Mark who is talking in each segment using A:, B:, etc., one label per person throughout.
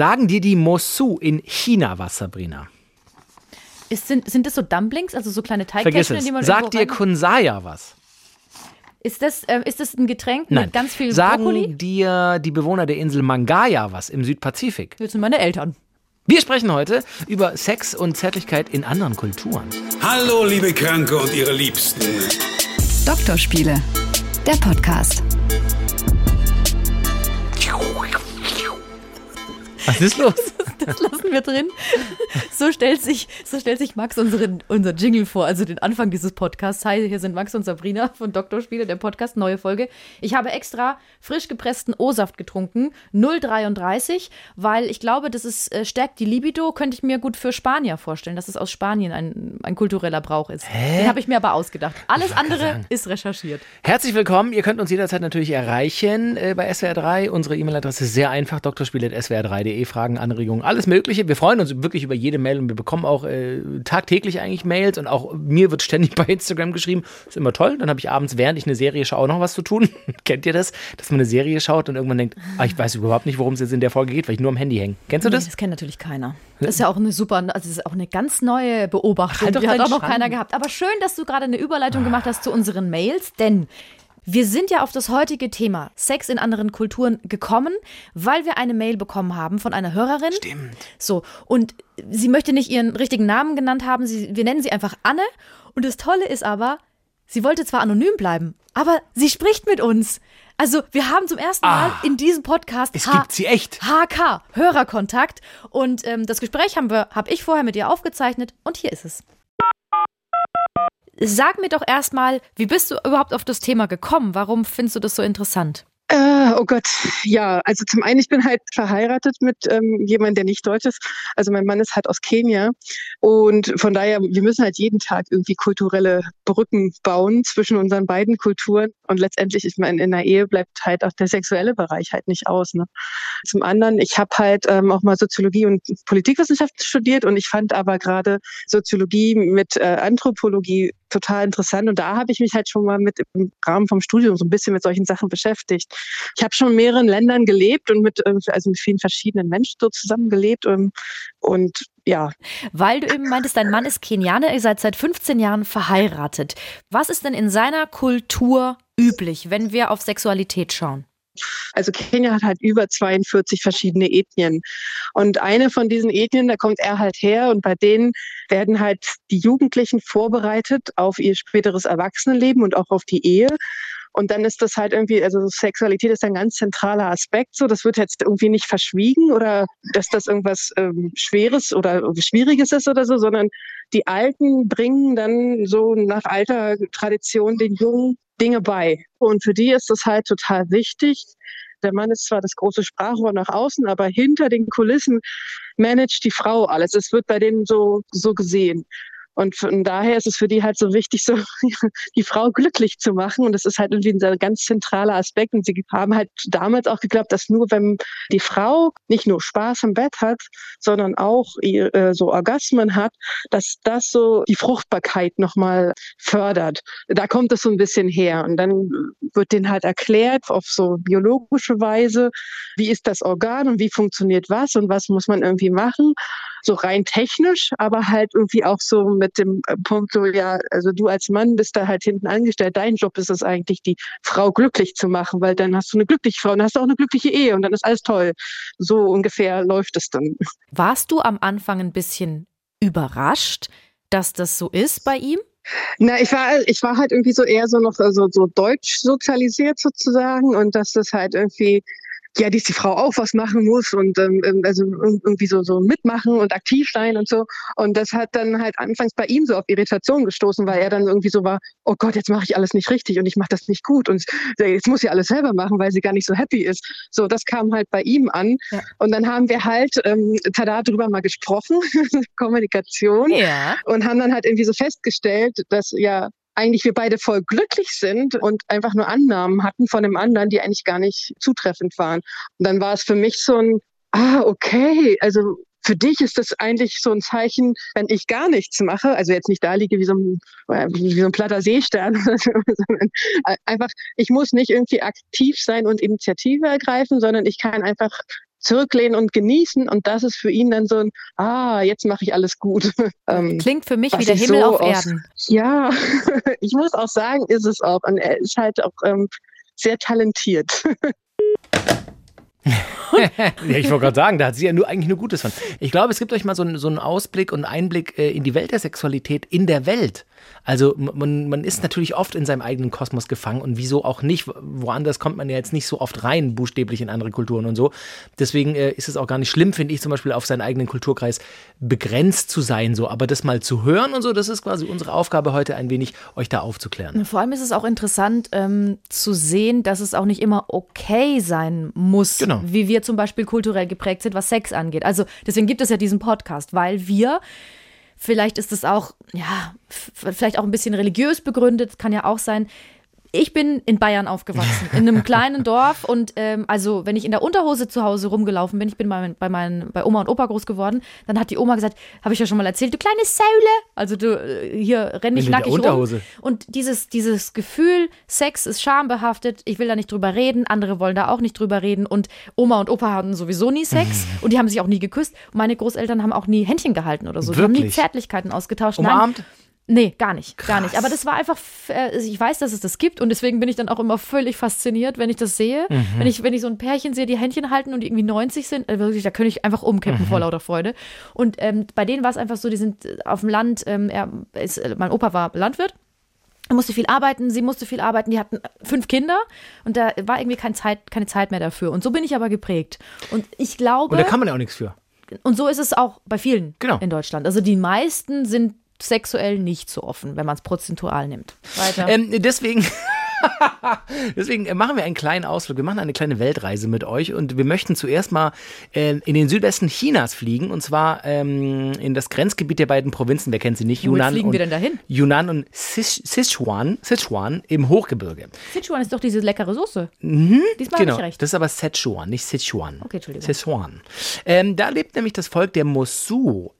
A: Sagen dir die Mosu in China was, Sabrina?
B: Ist, sind, sind das so Dumplings, also so kleine
A: es.
B: die man
A: Sagt dir Kunsaya was?
B: Ist das, äh, ist das ein Getränk
A: Nein.
B: mit ganz viel
A: Sagen
B: Brokkoli?
A: dir die Bewohner der Insel Mangaya was im Südpazifik?
B: Das sind meine Eltern.
A: Wir sprechen heute über Sex und Zärtlichkeit in anderen Kulturen.
C: Hallo, liebe Kranke und ihre Liebsten.
D: Doktorspiele, der Podcast.
A: Was ist los?
B: Das lassen wir drin. So stellt sich, so stellt sich Max unseren, unser Jingle vor, also den Anfang dieses Podcasts. Hi, hier sind Max und Sabrina von Doktorspiele, der Podcast, neue Folge. Ich habe extra frisch gepressten O-Saft getrunken, 0,33, weil ich glaube, das ist, äh, stärkt die Libido, könnte ich mir gut für Spanier vorstellen, dass es aus Spanien ein, ein kultureller Brauch ist. Den habe ich mir aber ausgedacht. Alles andere ist recherchiert.
A: Herzlich willkommen. Ihr könnt uns jederzeit natürlich erreichen äh, bei SWR3. Unsere E-Mail-Adresse ist sehr einfach: doktorspiele.swr3.de. Fragen, Anregungen, alles Mögliche. Wir freuen uns wirklich über jede Mail und wir bekommen auch äh, tagtäglich eigentlich Mails und auch mir wird ständig bei Instagram geschrieben. Ist immer toll. Dann habe ich abends, während ich eine Serie schaue, noch was zu tun. Kennt ihr das? Dass man eine Serie schaut und irgendwann denkt, ah, ich weiß überhaupt nicht, worum es jetzt in der Folge geht, weil ich nur am Handy hänge. Kennst du
B: Nee,
A: das?
B: das kennt natürlich keiner. Das ist ja auch eine super, also das ist auch eine ganz neue Beobachtung.
A: Halt doch
B: die hat auch noch
A: Schrank.
B: keiner gehabt. Aber schön, dass du gerade eine Überleitung gemacht hast zu unseren Mails, denn wir sind ja auf das heutige Thema Sex in anderen Kulturen gekommen, weil wir eine Mail bekommen haben von einer Hörerin.
A: Stimmt.
B: So, und sie möchte nicht ihren richtigen Namen genannt haben, sie, wir nennen sie einfach Anne. Und das Tolle ist aber, sie wollte zwar anonym bleiben, aber sie spricht mit uns. Also, wir haben zum ersten Mal in diesem Podcast
A: Es
B: H-
A: gibt sie echt.
B: HK, Hörerkontakt. Und ähm, das Gespräch haben wir, habe ich vorher mit ihr aufgezeichnet und hier ist es. Sag mir doch erstmal, wie bist du überhaupt auf das Thema gekommen? Warum findest du das so interessant?
E: Äh, oh Gott, ja, also zum einen, ich bin halt verheiratet mit ähm, jemandem, der nicht deutsch ist. Also mein Mann ist halt aus Kenia und von daher, wir müssen halt jeden Tag irgendwie kulturelle Brücken bauen zwischen unseren beiden Kulturen und letztendlich, ich meine, in der Ehe bleibt halt auch der sexuelle Bereich halt nicht aus. Ne? Zum anderen, ich habe halt ähm, auch mal Soziologie und Politikwissenschaft studiert und ich fand aber gerade Soziologie mit äh, Anthropologie total interessant und da habe ich mich halt schon mal mit im Rahmen vom Studium so ein bisschen mit solchen Sachen beschäftigt. Ich habe schon in mehreren Ländern gelebt und mit äh, also mit vielen verschiedenen Menschen so zusammengelebt und, und ja,
B: Weil du eben meintest, dein Mann ist Kenianer, ihr seid seit 15 Jahren verheiratet. Was ist denn in seiner Kultur üblich, wenn wir auf Sexualität schauen?
E: Also Kenia hat halt über 42 verschiedene Ethnien. Und eine von diesen Ethnien, da kommt er halt her und bei denen werden halt die Jugendlichen vorbereitet auf ihr späteres Erwachsenenleben und auch auf die Ehe. Und dann ist das halt irgendwie, also Sexualität ist ein ganz zentraler Aspekt. So, das wird jetzt irgendwie nicht verschwiegen oder dass das irgendwas ähm, Schweres oder Schwieriges ist oder so, sondern die Alten bringen dann so nach alter Tradition den Jungen Dinge bei. Und für die ist das halt total wichtig. Der Mann ist zwar das große Sprachrohr nach außen, aber hinter den Kulissen managt die Frau alles. Es wird bei denen so, so gesehen. Und von daher ist es für die halt so wichtig, so die Frau glücklich zu machen. Und das ist halt irgendwie ein ganz zentraler Aspekt. Und sie haben halt damals auch geglaubt, dass nur wenn die Frau nicht nur Spaß im Bett hat, sondern auch äh, so Orgasmen hat, dass das so die Fruchtbarkeit nochmal fördert. Da kommt es so ein bisschen her. Und dann wird denen halt erklärt auf so biologische Weise, wie ist das Organ und wie funktioniert was und was muss man irgendwie machen. So rein technisch, aber halt irgendwie auch so mit dem äh, Punkt, so ja, also du als Mann bist da halt hinten angestellt. Dein Job ist es eigentlich, die Frau glücklich zu machen, weil dann hast du eine glückliche Frau und dann hast du auch eine glückliche Ehe und dann ist alles toll. So ungefähr läuft es dann.
B: Warst du am Anfang ein bisschen überrascht, dass das so ist bei ihm?
E: Na, ich war, ich war halt irgendwie so eher so noch so, so deutsch sozialisiert sozusagen und dass das halt irgendwie ja, dass die Frau auch was machen muss und ähm, ähm, also ir- irgendwie so, so mitmachen und aktiv sein und so. Und das hat dann halt anfangs bei ihm so auf Irritation gestoßen, weil er dann irgendwie so war, oh Gott, jetzt mache ich alles nicht richtig und ich mache das nicht gut und jetzt muss sie alles selber machen, weil sie gar nicht so happy ist. So, das kam halt bei ihm an.
B: Ja.
E: Und dann haben wir halt ähm, tada drüber mal gesprochen, Kommunikation
B: Ja.
E: und haben dann halt irgendwie so festgestellt, dass ja eigentlich wir beide voll glücklich sind und einfach nur Annahmen hatten von dem anderen, die eigentlich gar nicht zutreffend waren. Und dann war es für mich so ein, ah, okay, also für dich ist das eigentlich so ein Zeichen, wenn ich gar nichts mache, also jetzt nicht da liege wie so ein, äh, wie so ein platter Seestern, sondern einfach, ich muss nicht irgendwie aktiv sein und Initiative ergreifen, sondern ich kann einfach zurücklehnen und genießen. Und das ist für ihn dann so ein, ah, jetzt mache ich alles gut.
B: Ähm, Klingt für mich wie der Himmel
E: so
B: auf
E: aus-
B: Erden.
E: Ja, ich muss auch sagen, ist es auch. Und er ist halt auch ähm, sehr talentiert.
A: Ja, ich wollte gerade sagen, da hat sie ja nur eigentlich nur Gutes von. Ich glaube, es gibt euch mal so einen, so einen Ausblick und Einblick äh, in die Welt der Sexualität in der Welt. Also man, man ist natürlich oft in seinem eigenen Kosmos gefangen und wieso auch nicht. Woanders kommt man ja jetzt nicht so oft rein, buchstäblich in andere Kulturen und so. Deswegen äh, ist es auch gar nicht schlimm, finde ich, zum Beispiel auf seinen eigenen Kulturkreis begrenzt zu sein. So, aber das mal zu hören und so, das ist quasi unsere Aufgabe heute ein wenig, euch da aufzuklären.
B: Vor allem ist es auch interessant ähm, zu sehen, dass es auch nicht immer okay sein muss,
A: Genau.
B: wie wir zum Beispiel kulturell geprägt sind, was Sex angeht. Also deswegen gibt es ja diesen Podcast, weil wir, vielleicht ist es auch, ja, vielleicht auch ein bisschen religiös begründet, kann ja auch sein. Ich bin in Bayern aufgewachsen, in einem kleinen Dorf und ähm, also wenn ich in der Unterhose zu Hause rumgelaufen bin, ich bin bei, bei, meinen, bei Oma und Opa groß geworden, dann hat die Oma gesagt, habe ich ja schon mal erzählt, du kleine Säule, also du äh, hier renn ich nackig rum.
A: Unterhose.
B: Und dieses, dieses Gefühl, Sex ist schambehaftet, ich will da nicht drüber reden, andere wollen da auch nicht drüber reden und Oma und Opa hatten sowieso nie Sex und die haben sich auch nie geküsst. Und meine Großeltern haben auch nie Händchen gehalten oder so. Die haben nie? Zärtlichkeiten ausgetauscht.
A: Umarmt?
B: Nein, nee, gar nicht, gar nicht. Aber das war einfach, äh, ich weiß, dass es das gibt und deswegen bin ich dann auch immer völlig fasziniert, wenn ich das sehe.
A: Mhm.
B: Wenn, ich, wenn ich so ein Pärchen sehe, die Händchen halten und die irgendwie 90 sind, äh, wirklich, da könnte ich einfach umkippen
A: Mhm.
B: vor lauter Freude. Und ähm, bei denen war es einfach so, die sind äh, auf dem Land, ähm, er ist, mein Opa war Landwirt. Er musste viel arbeiten, sie musste viel arbeiten, die hatten fünf Kinder und da war irgendwie keine Zeit, keine Zeit mehr dafür. Und so bin ich aber geprägt. Und ich glaube,
A: Und da kann man ja auch nichts für.
B: und so ist es auch bei vielen
A: Genau.
B: in Deutschland. Also die meisten sind sexuell nicht so offen, wenn man es prozentual nimmt. Weiter.
A: Ähm, deswegen. Deswegen machen wir einen kleinen Ausflug. Wir machen eine kleine Weltreise mit euch und wir möchten zuerst mal äh, in den Südwesten Chinas fliegen und zwar ähm, in das Grenzgebiet der beiden Provinzen. Wer kennt sie nicht?
B: Womit
A: Yunnan
B: fliegen
A: und,
B: wir denn dahin?
A: Yunnan und Sichuan, Sichuan im Hochgebirge.
B: Sichuan ist doch diese leckere Soße. Diesmal habe
A: Genau,
B: ich recht.
A: das ist aber Sichuan, nicht Sichuan.
B: Okay, Entschuldigung.
A: Sichuan. Ähm, da lebt nämlich das Volk der Mosu,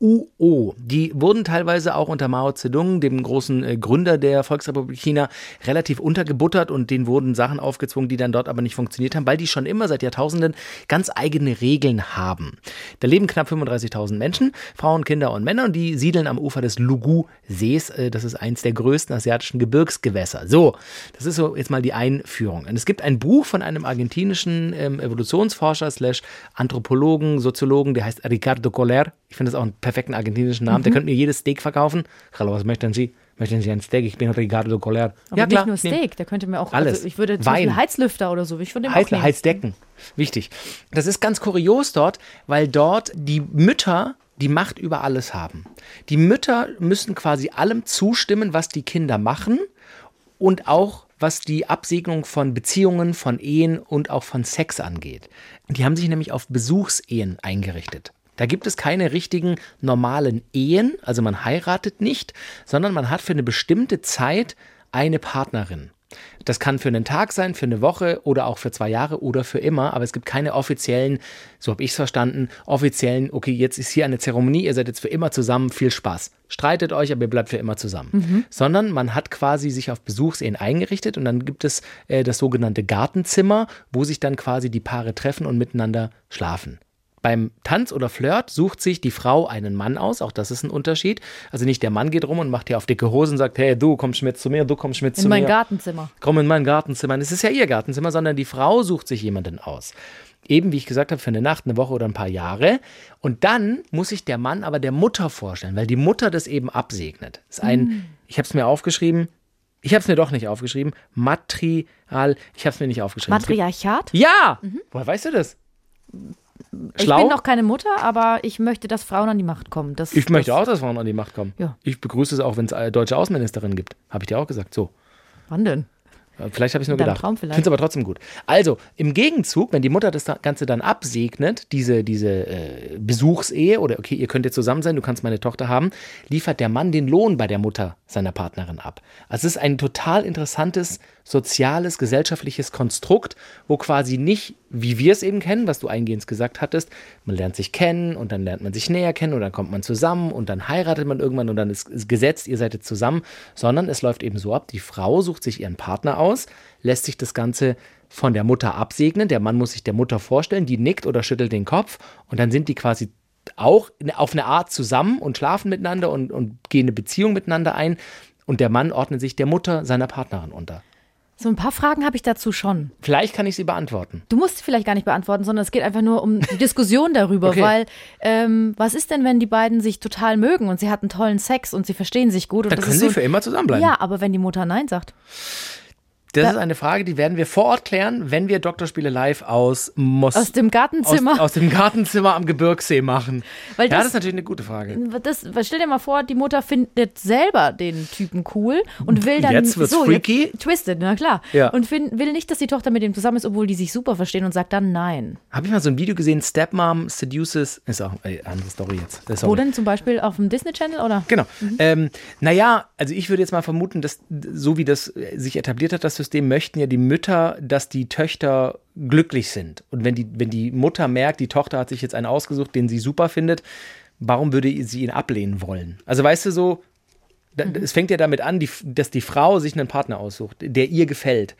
A: M-O-S-U-O. Die wurden teilweise auch unter Mao Zedong, dem großen äh, Gründer der Volksrepublik China, relativ untergebuttert und denen wurden Sachen aufgezwungen, die dann dort aber nicht funktioniert haben, weil die schon immer seit Jahrtausenden ganz eigene Regeln haben. Da leben knapp 35.000 Menschen, Frauen, Kinder und Männer und die siedeln am Ufer des Lugu-Sees. Äh, das ist eins der größten asiatischen Gebirgsgewässer. So, das ist so jetzt mal die Einführung. Und es gibt ein Buch von einem argentinischen ähm, Evolutionsforscher slash Anthropologen, Soziologen, der heißt Ricardo Coller. Ich finde das auch einen perfekten argentinischen Namen. Der könnte mir jedes Steak verkaufen. Hallo, was möchten Sie? Möchten Sie ein Steak? Ich bin Ricardo Coller.
B: Aber nicht nur Steak, der könnte mir auch,
A: Alles.
B: also ich würde zum
A: Wein.
B: Beispiel Heizlüfter oder so, ich von dem
A: Heiz. Heizdecken. Wichtig. Das ist ganz kurios dort, weil dort die Mütter die Macht über alles haben. Die Mütter müssen quasi allem zustimmen, was die Kinder machen und auch was die Absegnung von Beziehungen, von Ehen und auch von Sex angeht. Die haben sich nämlich auf Besuchsehen eingerichtet. Da gibt es keine richtigen normalen Ehen, also man heiratet nicht, sondern man hat für eine bestimmte Zeit eine Partnerin. Das kann für einen Tag sein, für eine Woche oder auch für zwei Jahre oder für immer, aber es gibt keine offiziellen, so habe ich es verstanden, offiziellen, okay, jetzt ist hier eine Zeremonie, ihr seid jetzt für immer zusammen, viel Spaß. Streitet euch, aber ihr bleibt für immer zusammen. Sondern man hat quasi sich auf Besuchsehen eingerichtet und dann gibt es äh, das sogenannte Gartenzimmer, wo sich dann quasi die Paare treffen und miteinander schlafen. Beim Tanz oder Flirt sucht sich die Frau einen Mann aus, auch das ist ein Unterschied. Also nicht der Mann geht rum und macht hier auf dicke Hosen und sagt, hey, du kommst mit zu mir, du kommst mit zu
B: In mein
A: mir.
B: Gartenzimmer.
A: Komm in mein Gartenzimmer. Es ist ja ihr Gartenzimmer, sondern die Frau sucht sich jemanden aus. Eben, wie ich gesagt habe, für eine Nacht, eine Woche oder ein paar Jahre. Und dann muss sich der Mann aber der Mutter vorstellen, weil die Mutter das eben absegnet. Das ist ein, ich habe es mir aufgeschrieben, ich habe es mir doch nicht aufgeschrieben, Matrial, ich habe es mir nicht aufgeschrieben.
B: Matriarchat?
A: ja! Woher weißt du das?
B: Ich bin noch keine Mutter, aber ich möchte, dass Frauen an die Macht kommen. Das,
A: Ich möchte
B: das,
A: auch, dass Frauen an die Macht kommen.
B: Ja.
A: Ich begrüße es auch, wenn es eine deutsche Außenministerin gibt. Habe ich dir auch gesagt. So.
B: Wann denn?
A: Äh, Vielleicht habe ich es nur gedacht.
B: Traum vielleicht.
A: Finde es aber trotzdem gut. Also, im Gegenzug, wenn die Mutter das da- Ganze dann absegnet, diese, diese äh, Besuchsehe oder okay, ihr könnt jetzt zusammen sein, du kannst meine Tochter haben, liefert der Mann den Lohn bei der Mutter seiner Partnerin ab. Also es ist ein total interessantes soziales, gesellschaftliches Konstrukt, wo quasi nicht, wie wir es eben kennen, was du eingehend gesagt hattest, man lernt sich kennen und dann lernt man sich näher kennen und dann kommt man zusammen und dann heiratet man irgendwann und dann ist, ist gesetzt, ihr seid jetzt zusammen, sondern es läuft eben so ab, die Frau sucht sich ihren Partner aus, lässt sich das Ganze von der Mutter absegnen, der Mann muss sich der Mutter vorstellen, die nickt oder schüttelt den Kopf und dann sind die quasi auch auf eine Art zusammen und schlafen miteinander und, und gehen eine Beziehung miteinander ein. Und der Mann ordnet sich der Mutter seiner Partnerin unter.
B: So ein paar Fragen habe ich dazu schon.
A: Vielleicht kann ich sie beantworten.
B: Du musst sie vielleicht gar nicht beantworten, sondern es geht einfach nur um die Diskussion darüber,
A: Okay.
B: weil ähm, was ist denn, wenn die beiden sich total mögen und sie hatten tollen Sex und sie verstehen sich gut und
A: Dann können
B: ist
A: sie
B: so,
A: für immer zusammenbleiben.
B: Ja, aber wenn die Mutter nein sagt.
A: Das ist eine Frage, die werden wir vor Ort klären, wenn wir Doktorspiele live aus Mos
B: Aus dem Gartenzimmer.
A: Aus, aus dem Gartenzimmer am Gebirgssee machen.
B: Weil
A: ja,
B: das-
A: das ist natürlich eine gute Frage.
B: Das, stell dir mal vor, die Mutter findet selber den Typen cool und will dann
A: Jetzt wird's
B: so
A: freaky.
B: jetzt- twisted, na klar.
A: Ja.
B: Und fin- will nicht, dass die Tochter mit ihm zusammen ist, obwohl die sich super verstehen und sagt dann nein.
A: Habe ich mal so ein Video gesehen, Stepmom seduces, ist auch eine andere Story jetzt. Das ist
B: Wo
A: sorry.
B: denn zum Beispiel auf dem Disney Channel oder?
A: Genau. Ähm, naja, also ich würde jetzt mal vermuten, dass so wie das äh, sich etabliert hat, das System, möchten ja die Mütter, dass die Töchter glücklich sind. Und wenn die, wenn die Mutter merkt, die Tochter hat sich jetzt einen ausgesucht, den sie super findet, warum würde sie ihn ablehnen wollen? Also weißt du so, da, es fängt ja damit an, die, dass die Frau sich einen Partner aussucht, der ihr gefällt.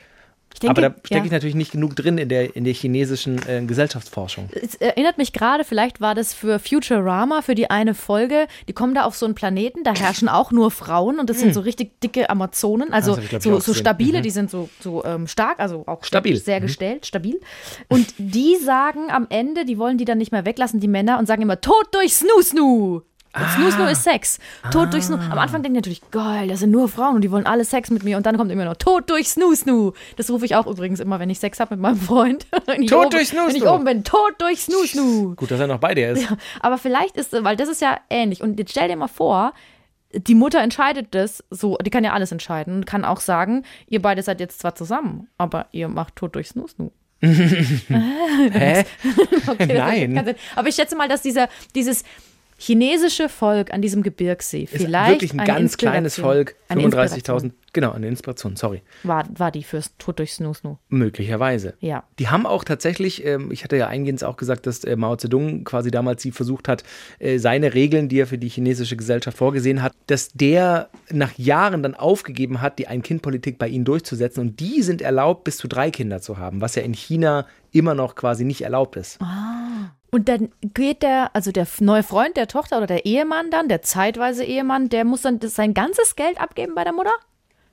B: Denke,
A: Aber da stecke
B: ja.
A: ich natürlich nicht genug drin in der, in der chinesischen äh, Gesellschaftsforschung.
B: Es erinnert mich gerade, vielleicht war das für Futurama, für die eine Folge. Die kommen da auf so einen Planeten, da herrschen auch nur Frauen und das sind so richtig dicke Amazonen, also
A: ich,
B: so, so stabile, die sind so, so ähm, stark, also auch
A: Stabil.
B: sehr gestellt, stabil. Und die sagen am Ende, die wollen die dann nicht mehr weglassen, die Männer, und sagen immer, Tod durch Snoo Snoo. Und Snoo Snoo ist Sex. Tod durch Snoo. Am Anfang denken die natürlich, geil, das sind nur Frauen und die wollen alle Sex mit mir. Und dann kommt immer noch Tod durch Snoo Snoo. Das rufe ich auch übrigens immer, wenn ich Sex habe mit meinem Freund. Ich
A: Tod
B: oben,
A: durch Snoo
B: Wenn ich
A: Snoo.
B: oben bin, Tod durch Snoo Snoo.
A: Gut, dass er noch bei dir ist.
B: Aber vielleicht ist, weil das ist ja ähnlich. Und jetzt stell dir mal vor, die Mutter entscheidet das so, die kann ja alles entscheiden und kann auch sagen, ihr beide seid jetzt zwar zusammen, aber ihr macht Tod durch Snoo Snoo.
A: Hä?
B: Okay,
A: Nein.
B: Aber ich schätze mal, dass dieser, dieses chinesische Volk an diesem Gebirgssee
A: Ist
B: vielleicht
A: wirklich ein ganz kleines Volk.
B: eine
A: 35.000. Genau, eine Inspiration, sorry.
B: War, war die fürs Tod durch Snoo Snoo.
A: Möglicherweise.
B: Ja.
A: Die haben auch tatsächlich, ähm, ich hatte ja eingehend auch gesagt, dass äh, Mao Zedong quasi damals sie versucht hat, äh, seine Regeln, die er für die chinesische Gesellschaft vorgesehen hat, dass der nach Jahren dann aufgegeben hat, die Ein-Kind-Politik bei ihnen durchzusetzen. Und die sind erlaubt, bis zu drei Kinder zu haben, was ja in China immer noch quasi nicht erlaubt ist.
B: Und dann geht der, also der neue Freund der Tochter oder der Ehemann dann, der zeitweise Ehemann, der muss dann sein ganzes Geld abgeben bei der Mutter?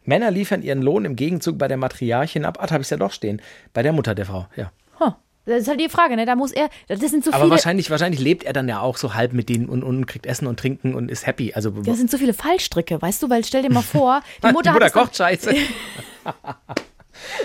A: Männer liefern ihren Lohn im Gegenzug bei der Matriarchin ab. Ah, da habe ich es ja doch stehen. Bei der Mutter der Frau, ja.
B: Huh. Das ist halt die Frage, ne? Da muss er, das sind so
A: Aber
B: viele,
A: wahrscheinlich, wahrscheinlich lebt er dann ja auch so halb mit denen und, und kriegt Essen und Trinken und ist happy. Also
B: das sind so viele Fallstricke, weißt du, weil stell dir mal vor, die
A: die
B: Mutter,
A: Mutter,
B: hat es dann-
A: kocht scheiße.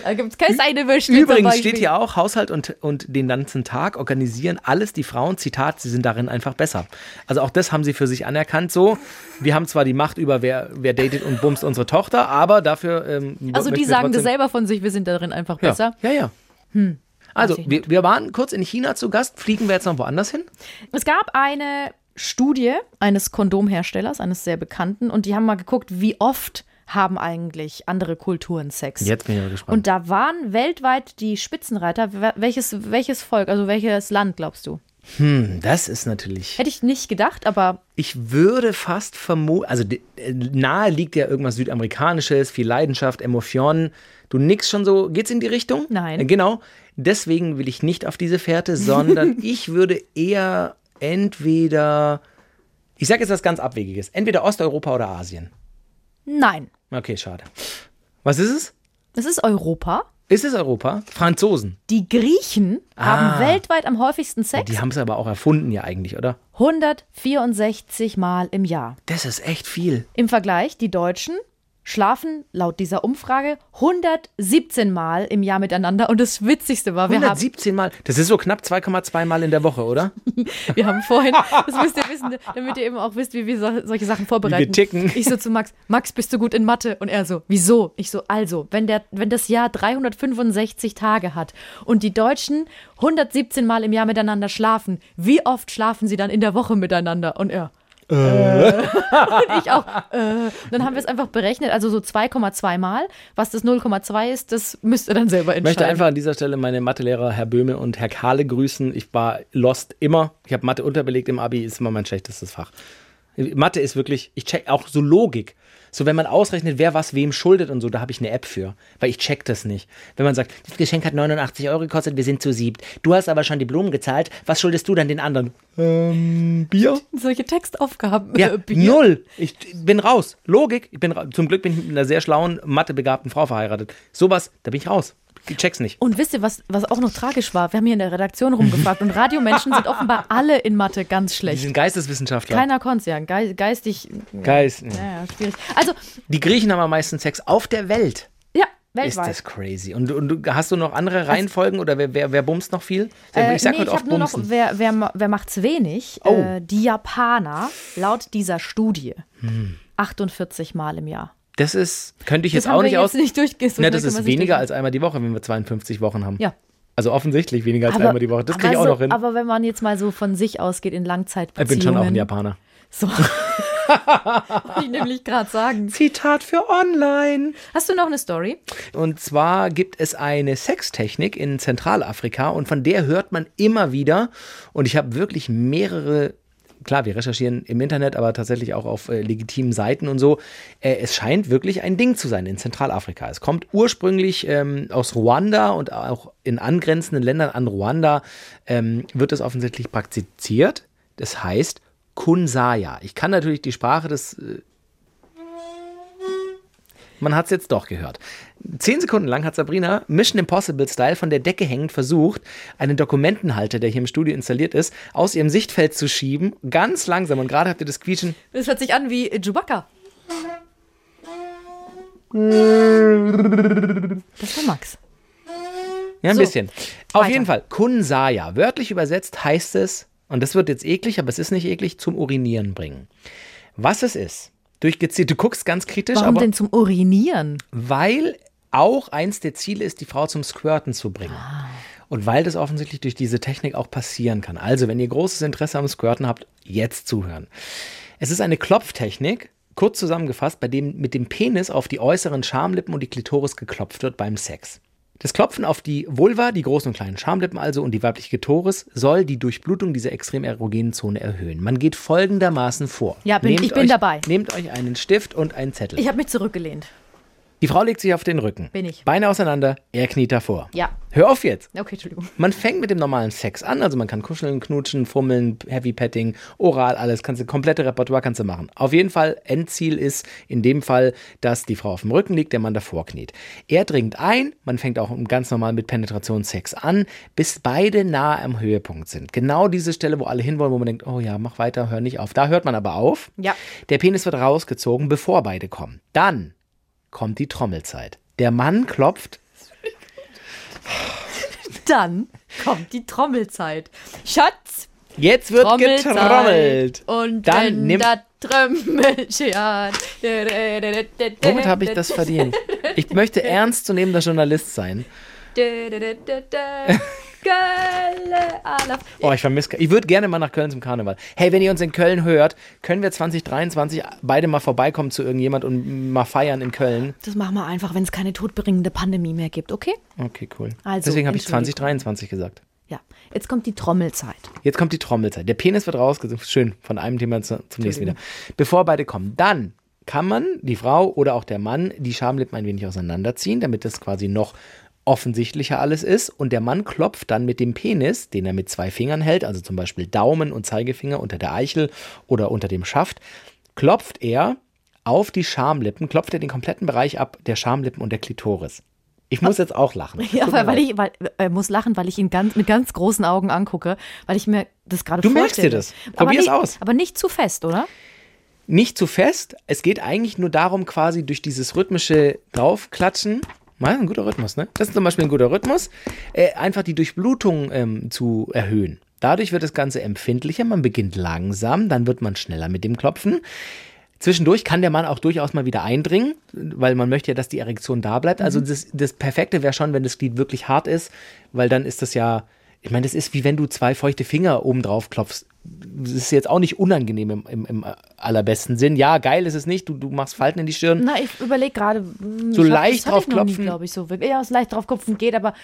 B: Da gibt es keine Wäsche.
A: Übrigens steht hier auch, Haushalt und, und den ganzen Tag organisieren alles die Frauen. Zitat, sie sind darin einfach besser. Also auch das haben sie für sich anerkannt. So, wir haben zwar die Macht über, wer, wer datet und bumst unsere Tochter, aber dafür. Ähm,
B: Also die sagen das selber von sich, wir sind darin einfach besser.
A: Ja, ja. ja. Also, wir, wir waren kurz in China zu Gast. Fliegen wir jetzt noch woanders hin?
B: Es gab eine Studie eines Kondomherstellers, eines sehr bekannten, und die haben mal geguckt, wie oft haben eigentlich andere Kulturen Sex.
A: Jetzt bin ich aber gespannt.
B: Und da waren weltweit die Spitzenreiter. Welches, welches Volk, also welches Land glaubst du?
A: Hm, das ist natürlich.
B: Hätte ich nicht gedacht, aber
A: Ich würde fast vermuten, also äh, nahe liegt ja irgendwas Südamerikanisches, viel Leidenschaft, Emotionen. Du nix schon so, geht's in die Richtung?
B: Nein.
A: Genau. Deswegen will ich nicht auf diese Fährte, sondern ich würde eher entweder, ich sage jetzt was ganz Abwegiges, entweder Osteuropa oder Asien.
B: Nein.
A: Okay, schade. Was ist es?
B: Es ist Europa.
A: Ist es Europa? Franzosen.
B: Die Griechen haben
A: Ah.
B: weltweit am häufigsten Sex.
A: Die haben es aber auch erfunden ja eigentlich, oder?
B: 164 Mal im Jahr.
A: Das ist echt viel.
B: Im Vergleich, die Deutschen schlafen laut dieser Umfrage 117 Mal im Jahr miteinander. Und das Witzigste war, wir haben,
A: 117 Mal. Das ist so knapp 2,2 Mal in der Woche, oder?
B: wir haben vorhin, das müsst ihr wissen, damit ihr eben auch wisst, wie wir so, solche Sachen vorbereiten.
A: ticken.
B: Ich so zu Max, Max, bist du gut in Mathe? Und er so, wieso? Ich so, also, wenn, der, wenn das Jahr 365 Tage hat und die Deutschen 117 Mal im Jahr miteinander schlafen, wie oft schlafen sie dann in der Woche miteinander? Und er, Äh. Und ich auch. Äh. Dann haben wir es einfach berechnet, also so 2,2 Mal. Was das 0,2 ist, das müsst ihr dann selber
A: Ich
B: entscheiden.
A: möchte einfach an dieser Stelle meine Mathelehrer Herr Böhme und Herr Kahle grüßen. Ich war lost immer. Ich habe Mathe unterbelegt im Abi, ist immer mein schlechtestes Fach. Mathe ist wirklich, ich check auch so Logik. So, wenn man ausrechnet, wer was wem schuldet und so, da habe ich eine App für, weil ich check das nicht. Wenn man sagt, das Geschenk hat 89 Euro gekostet, wir sind zu siebt. Du hast aber schon die Blumen gezahlt, was schuldest du dann den anderen? Ähm, Bier?
B: Solche Textaufgaben.
A: Ja,
B: äh, Bier.
A: null. Ich bin raus. Logik. Ich bin ra Zum Glück bin ich mit einer sehr schlauen, mathebegabten Frau verheiratet. Sowas, da bin ich raus. Ich check's nicht.
B: Und wisst ihr, was, was auch noch tragisch war? Wir haben hier in der Redaktion rumgefragt und Radiomenschen sind offenbar alle in Mathe ganz
A: Die
B: schlecht.
A: sind Geisteswissenschaftler.
B: Keiner konnte ja. Ge geistig.
A: Geist.
B: Ja, ja, schwierig. Also,
A: Die Griechen haben am meisten Sex auf der Welt.
B: ja,
A: Ist
B: weltweit.
A: das crazy. Und, und hast du noch andere Reihenfolgen oder wer, wer, wer bumst noch viel?
B: Äh,
A: ich sag
B: nee,
A: heute
B: ich
A: oft
B: nur noch,
A: bumsen.
B: wer, wer, ma- wer macht's wenig?
A: Oh.
B: Äh, die Japaner, laut dieser Studie,
A: Hm.
B: 48 Mal im Jahr.
A: Das ist, könnte ich
B: Das
A: jetzt auch nicht aus.
B: jetzt nicht durchgehen. so schnell
A: das ist weniger als einmal die Woche, wenn wir 52 Wochen haben.
B: Ja.
A: Also offensichtlich weniger als einmal die Woche. Das kriege ich auch
B: aber
A: noch
B: so-
A: hin.
B: Aber wenn man jetzt mal so von sich ausgeht in
A: Ich
B: Langzeitbeziehungen.
A: bin schon auch ein Japaner.
B: So. Wollte ich nämlich gerade sagen.
A: Zitat für online.
B: Hast du noch eine Story?
A: Und zwar gibt es eine Sextechnik in Zentralafrika und von der hört man immer wieder. Und ich habe wirklich mehrere, klar, wir recherchieren im Internet, aber tatsächlich auch auf äh, legitimen Seiten und so. Äh, es scheint wirklich ein Ding zu sein in Zentralafrika. Es kommt ursprünglich ähm, aus Ruanda und auch in angrenzenden Ländern an Ruanda ähm, wird es offensichtlich praktiziert. Das heißt Kunsaya. Ich kann natürlich die Sprache des äh, man hat es jetzt doch gehört. Zehn Sekunden lang hat Sabrina Mission Impossible Style von der Decke hängend versucht, einen Dokumentenhalter, der hier im Studio installiert ist, aus ihrem Sichtfeld zu schieben. Ganz langsam. Und gerade habt ihr das Quietschen.
B: Das hört sich an wie Chewbacca. Das war Max.
A: Ja, ein
B: So,
A: bisschen. Auf
B: weiter.
A: jeden Fall. Kunsaya. Wörtlich übersetzt heißt es, und das wird jetzt eklig, aber es ist nicht eklig, zum Urinieren bringen. Was es ist, durch gezielt, du guckst ganz kritisch,
B: Warum
A: aber
B: denn zum Urinieren?
A: weil auch eins der Ziele ist, die Frau zum Squirten zu bringen. Und weil das offensichtlich durch diese Technik auch passieren kann. Also, wenn ihr großes Interesse am Squirten habt, jetzt zuhören. Es ist eine Klopftechnik, kurz zusammengefasst, bei dem mit dem Penis auf die äußeren Schamlippen und die Klitoris geklopft wird beim Sex. Das Klopfen auf die Vulva, die großen und kleinen Schamlippen also und die weibliche Klitoris soll die Durchblutung dieser extrem erogenen Zone erhöhen. Man geht folgendermaßen vor.
B: Ja, bin- ich bin
A: euch,
B: dabei.
A: Nehmt euch einen Stift und einen Zettel.
B: Ich habe mich zurückgelehnt.
A: Die Frau legt sich auf den Rücken.
B: Bin ich.
A: Beine auseinander, er kniet davor.
B: Ja.
A: Hör auf jetzt.
B: Okay, Entschuldigung.
A: Man fängt mit dem normalen Sex an, also man kann kuscheln, knutschen, fummeln, Heavy Petting, oral, alles, kannst du, komplette Repertoire kannst du machen. Auf jeden Fall, Endziel ist in dem Fall, dass die Frau auf dem Rücken liegt, der Mann davor kniet. Er dringt ein, man fängt auch ganz normal mit Penetrationssex an, bis beide nahe am Höhepunkt sind. Genau diese Stelle, wo alle hinwollen, wo man denkt, oh ja, mach weiter, hör nicht auf. Da hört man aber auf.
B: Ja.
A: Der Penis wird rausgezogen, bevor beide kommen. Dann kommt die Trommelzeit. Der Mann klopft
B: Dann kommt die Trommelzeit. Schatz,
A: Jetzt wird
B: Trommelzeit.
A: getrommelt.
B: Und
A: Dann nimmt-. Womit habe ich das verdient? Ich möchte ernstzunehmender Journalist sein.
B: Geile Alaf.
A: Oh, ich vermisse. Ich würde gerne mal nach Köln zum Karneval. Hey, wenn ihr uns in Köln hört, können wir 2023 beide mal vorbeikommen zu irgendjemand und mal feiern in Köln?
B: Das machen wir einfach, wenn es keine todbringende Pandemie mehr gibt, okay?
A: Okay, cool.
B: Also,
A: Deswegen habe ich
B: Entschuldigung.
A: 2023 gesagt.
B: Ja. Jetzt kommt die Trommelzeit.
A: Jetzt kommt die Trommelzeit. Der Penis wird rausgesucht. Schön, von einem Thema zu, zum nächsten wieder. Bevor beide kommen. Dann kann man, die Frau oder auch der Mann, die Schamlippen ein wenig auseinanderziehen, damit das quasi noch offensichtlicher alles ist. Und der Mann klopft dann mit dem Penis, den er mit zwei Fingern hält, also zum Beispiel Daumen und Zeigefinger unter der Eichel oder unter dem Schaft, klopft er auf die Schamlippen, klopft er den kompletten Bereich ab der Schamlippen und der Klitoris. Ich muss jetzt auch lachen.
B: Ja, weil, weil ich weil, er muss lachen, weil ich ihn ganz, mit ganz großen Augen angucke, weil ich mir das gerade
A: Du merkst
B: vorstelle.
A: dir das.
B: Aber
A: Probier's
B: nicht,
A: aus.
B: Aber nicht zu fest, oder?
A: nicht zu fest. Es geht eigentlich nur darum, quasi durch dieses rhythmische Draufklatschen. Mal ein guter Rhythmus, ne? Das ist zum Beispiel ein guter Rhythmus. Äh, einfach die Durchblutung ähm, zu erhöhen. Dadurch wird das Ganze empfindlicher. Man beginnt langsam, dann wird man schneller mit dem Klopfen. Zwischendurch kann der Mann auch durchaus mal wieder eindringen, weil man möchte ja, dass die Erektion da bleibt. Also das, das Perfekte wäre schon, wenn das Glied wirklich hart ist, weil dann ist das ja, ich meine, das ist wie wenn du zwei feuchte Finger oben drauf klopfst. das ist jetzt auch nicht unangenehm im, im, im allerbesten Sinn. Ja, geil ist es nicht, du, du machst Falten in die Stirn.
B: Na, ich überlege gerade.
A: So
B: ich hab-
A: leicht
B: noch nie,
A: draufklopfen.
B: glaube ich, so. Ja, so leicht draufklopfen geht, aber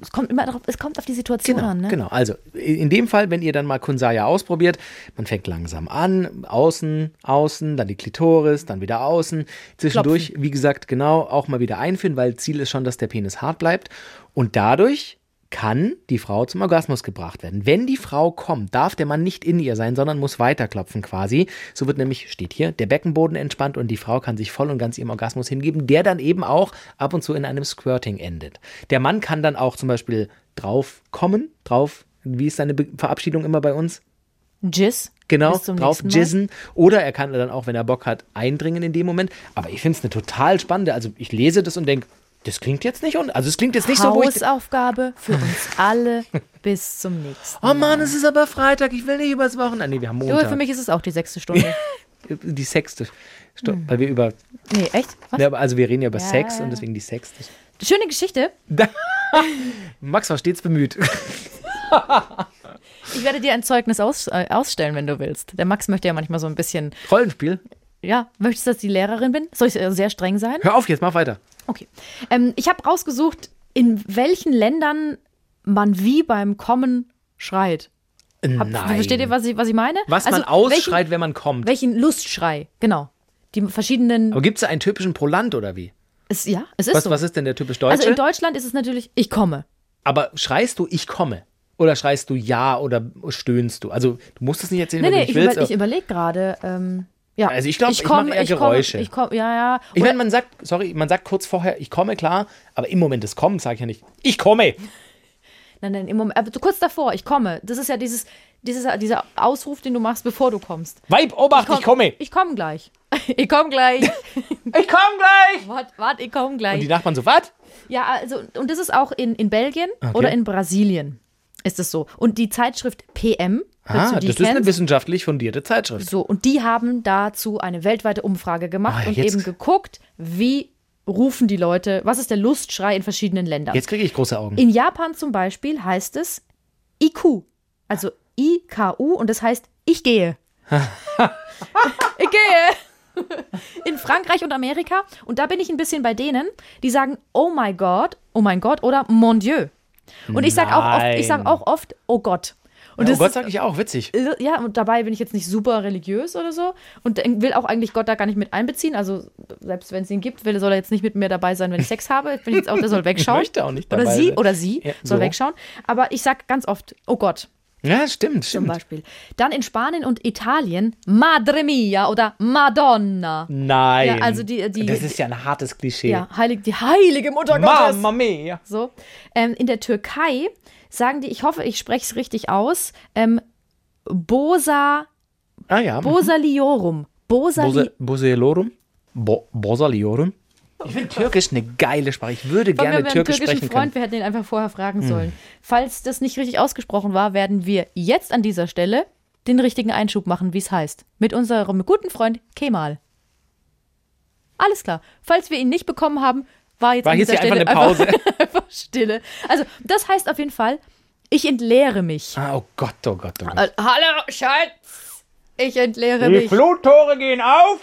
B: es kommt immer drauf, es kommt auf die Situation
A: Genau,
B: an, ne?
A: genau. Also in dem Fall, wenn ihr dann mal Kunsaya ausprobiert, man fängt langsam an, außen, außen, dann die Klitoris, dann wieder außen. Zwischendurch, wie gesagt, genau, auch mal wieder einführen, weil Ziel ist schon, dass der Penis hart bleibt. Und dadurch kann die Frau zum Orgasmus gebracht werden. Wenn die Frau kommt, darf der Mann nicht in ihr sein, sondern muss weiterklopfen quasi. So wird nämlich, steht hier, der Beckenboden entspannt und die Frau kann sich voll und ganz ihrem Orgasmus hingeben, der dann eben auch ab und zu in einem Squirting endet. Der Mann kann dann auch zum Beispiel drauf kommen, drauf, wie ist seine Be Verabschiedung immer bei uns?
B: Jizz.
A: Genau, drauf jizzen. Oder er kann dann auch, wenn er Bock hat, eindringen in dem Moment. Aber ich finde es eine total spannende, also ich lese das und denke, das klingt jetzt nicht, un also es klingt jetzt nicht so, wo ich
B: Hausaufgabe für uns alle bis zum nächsten
A: Oh Mann, es ist aber Freitag, ich will nicht übers Wochenende. Nee, wir haben
B: Du,
A: Montag.
B: für mich ist es auch die sechste Stunde.
A: Die sechste. Stunde, Weil wir über,
B: nee, echt? Was?
A: ja, also wir reden ja über
B: Ja.
A: Sex und deswegen die sechste.
B: Schöne Geschichte.
A: Max war stets bemüht.
B: Ich werde dir ein Zeugnis aus, äh, ausstellen, wenn du willst. Der Max möchte ja manchmal so ein bisschen.
A: Rollenspiel.
B: Ja, möchtest du, dass ich die Lehrerin bin? Soll ich äh, sehr streng sein?
A: Hör auf jetzt, mach weiter.
B: Okay. Ähm, ich habe rausgesucht, in welchen Ländern man wie beim Kommen schreit. Hab,
A: Nein.
B: Versteht ihr, was ich, was ich meine?
A: Was man
B: Also,
A: ausschreit, wenn man kommt.
B: Welchen, welchen Lustschrei, genau. Die verschiedenen.
A: Aber gibt es einen typischen pro Land oder wie?
B: Es, ja, es ist
A: Was,
B: so.
A: was ist denn der typisch Deutsche?
B: also in Deutschland ist es natürlich, ich komme.
A: Aber schreist du, ich komme? Oder schreist du ja oder stöhnst du? Also du musst es nicht erzählen,
B: Nee,
A: wenn
B: nee,
A: du
B: ich,
A: nicht willst.
B: über, ich überlege gerade. Ähm, ja.
A: Also ich glaub, ich
B: komm,
A: mach eher
B: komm,
A: Geräusche.
B: Ich komm, ja, ja.
A: Ich
B: Oder-
A: meine, man sagt, sorry, man sagt kurz vorher, ich komme, klar, aber im Moment des Kommens sage ich ja nicht, ich komme.
B: Nein, nein, im Moment, aber kurz davor, ich komme. Das ist ja dieses, dieses, dieser Ausruf, den du machst, bevor du kommst.
A: Weib, Obacht, ich, komme.
B: Ich komme gleich. ich komme gleich.
A: Ich komme gleich.
B: Wart, wart, ich komme
A: Und
B: gleich.
A: die Nachbarn so, was?
B: Ja, also, und das ist auch in, in Belgien oder in Brasilien ist es so. Und die Zeitschrift PM,
A: Ah, das ist eine
B: kennst,
A: wissenschaftlich fundierte Zeitschrift.
B: so, und die haben dazu eine weltweite Umfrage gemacht
A: Ah,
B: und eben geguckt, wie rufen die Leute, was ist der Lustschrei in verschiedenen Ländern.
A: Jetzt kriege ich große Augen.
B: In Japan zum Beispiel heißt es IQ, also IKU und das heißt ich gehe. ich gehe. In Frankreich und Amerika und da bin ich ein bisschen bei denen, die sagen oh my God, oh mein Gott oder mon Dieu. Und ich sage auch oft, ich sage
A: Nein.
B: auch oft oh Gott. Und
A: oh
B: das
A: Gott, sage ich auch, witzig.
B: ja, und dabei bin ich jetzt nicht super religiös oder so und will auch eigentlich Gott da gar nicht mit einbeziehen. Also selbst wenn es ihn gibt, will, soll er jetzt nicht mit mir dabei sein, wenn ich Sex habe. Ich jetzt auch, der soll wegschauen.
A: möchte auch nicht
B: Oder
A: dabei
B: sie
A: sein.
B: oder sie
A: Ja,
B: soll
A: so.
B: wegschauen. Aber ich sag ganz oft, oh Gott,
A: Ja, stimmt,
B: zum
A: stimmt.
B: Beispiel. Dann in Spanien und Italien, Madre mia oder Madonna.
A: Nein.
B: Ja, also die- die-
A: das ist ja ein hartes Klischee.
B: Ja, heilig, die heilige Mutter Gottes.
A: Mamma mia.
B: So. Ähm, in der Türkei sagen die, ich hoffe, ich spreche es richtig aus, ähm, Bosa,
A: Ah ja.
B: Bosaliorum. Bosali
A: Bose, Boselorum? Bo, Bosaliorum? Ich finde Türkisch eine geile Sprache. Ich würde
B: wir
A: gerne Türkisch
B: türkischen
A: sprechen
B: Freund,
A: können.
B: wir hätten ihn einfach vorher fragen sollen. Falls das nicht richtig ausgesprochen war, werden wir jetzt an dieser Stelle den richtigen Einschub machen, wie es heißt. Mit unserem guten Freund Kemal. Alles klar. Falls wir ihn nicht bekommen haben, war jetzt
A: War
B: an
A: jetzt
B: dieser
A: einfach
B: Stelle
A: eine Pause.
B: Einfach, einfach Stille. Also, das heißt auf jeden Fall, ich entleere mich.
A: Ah, oh Gott, oh Gott, oh Gott.
B: Äh, hallo, Schatz. Ich entleere mich.
A: Fluttore gehen auf,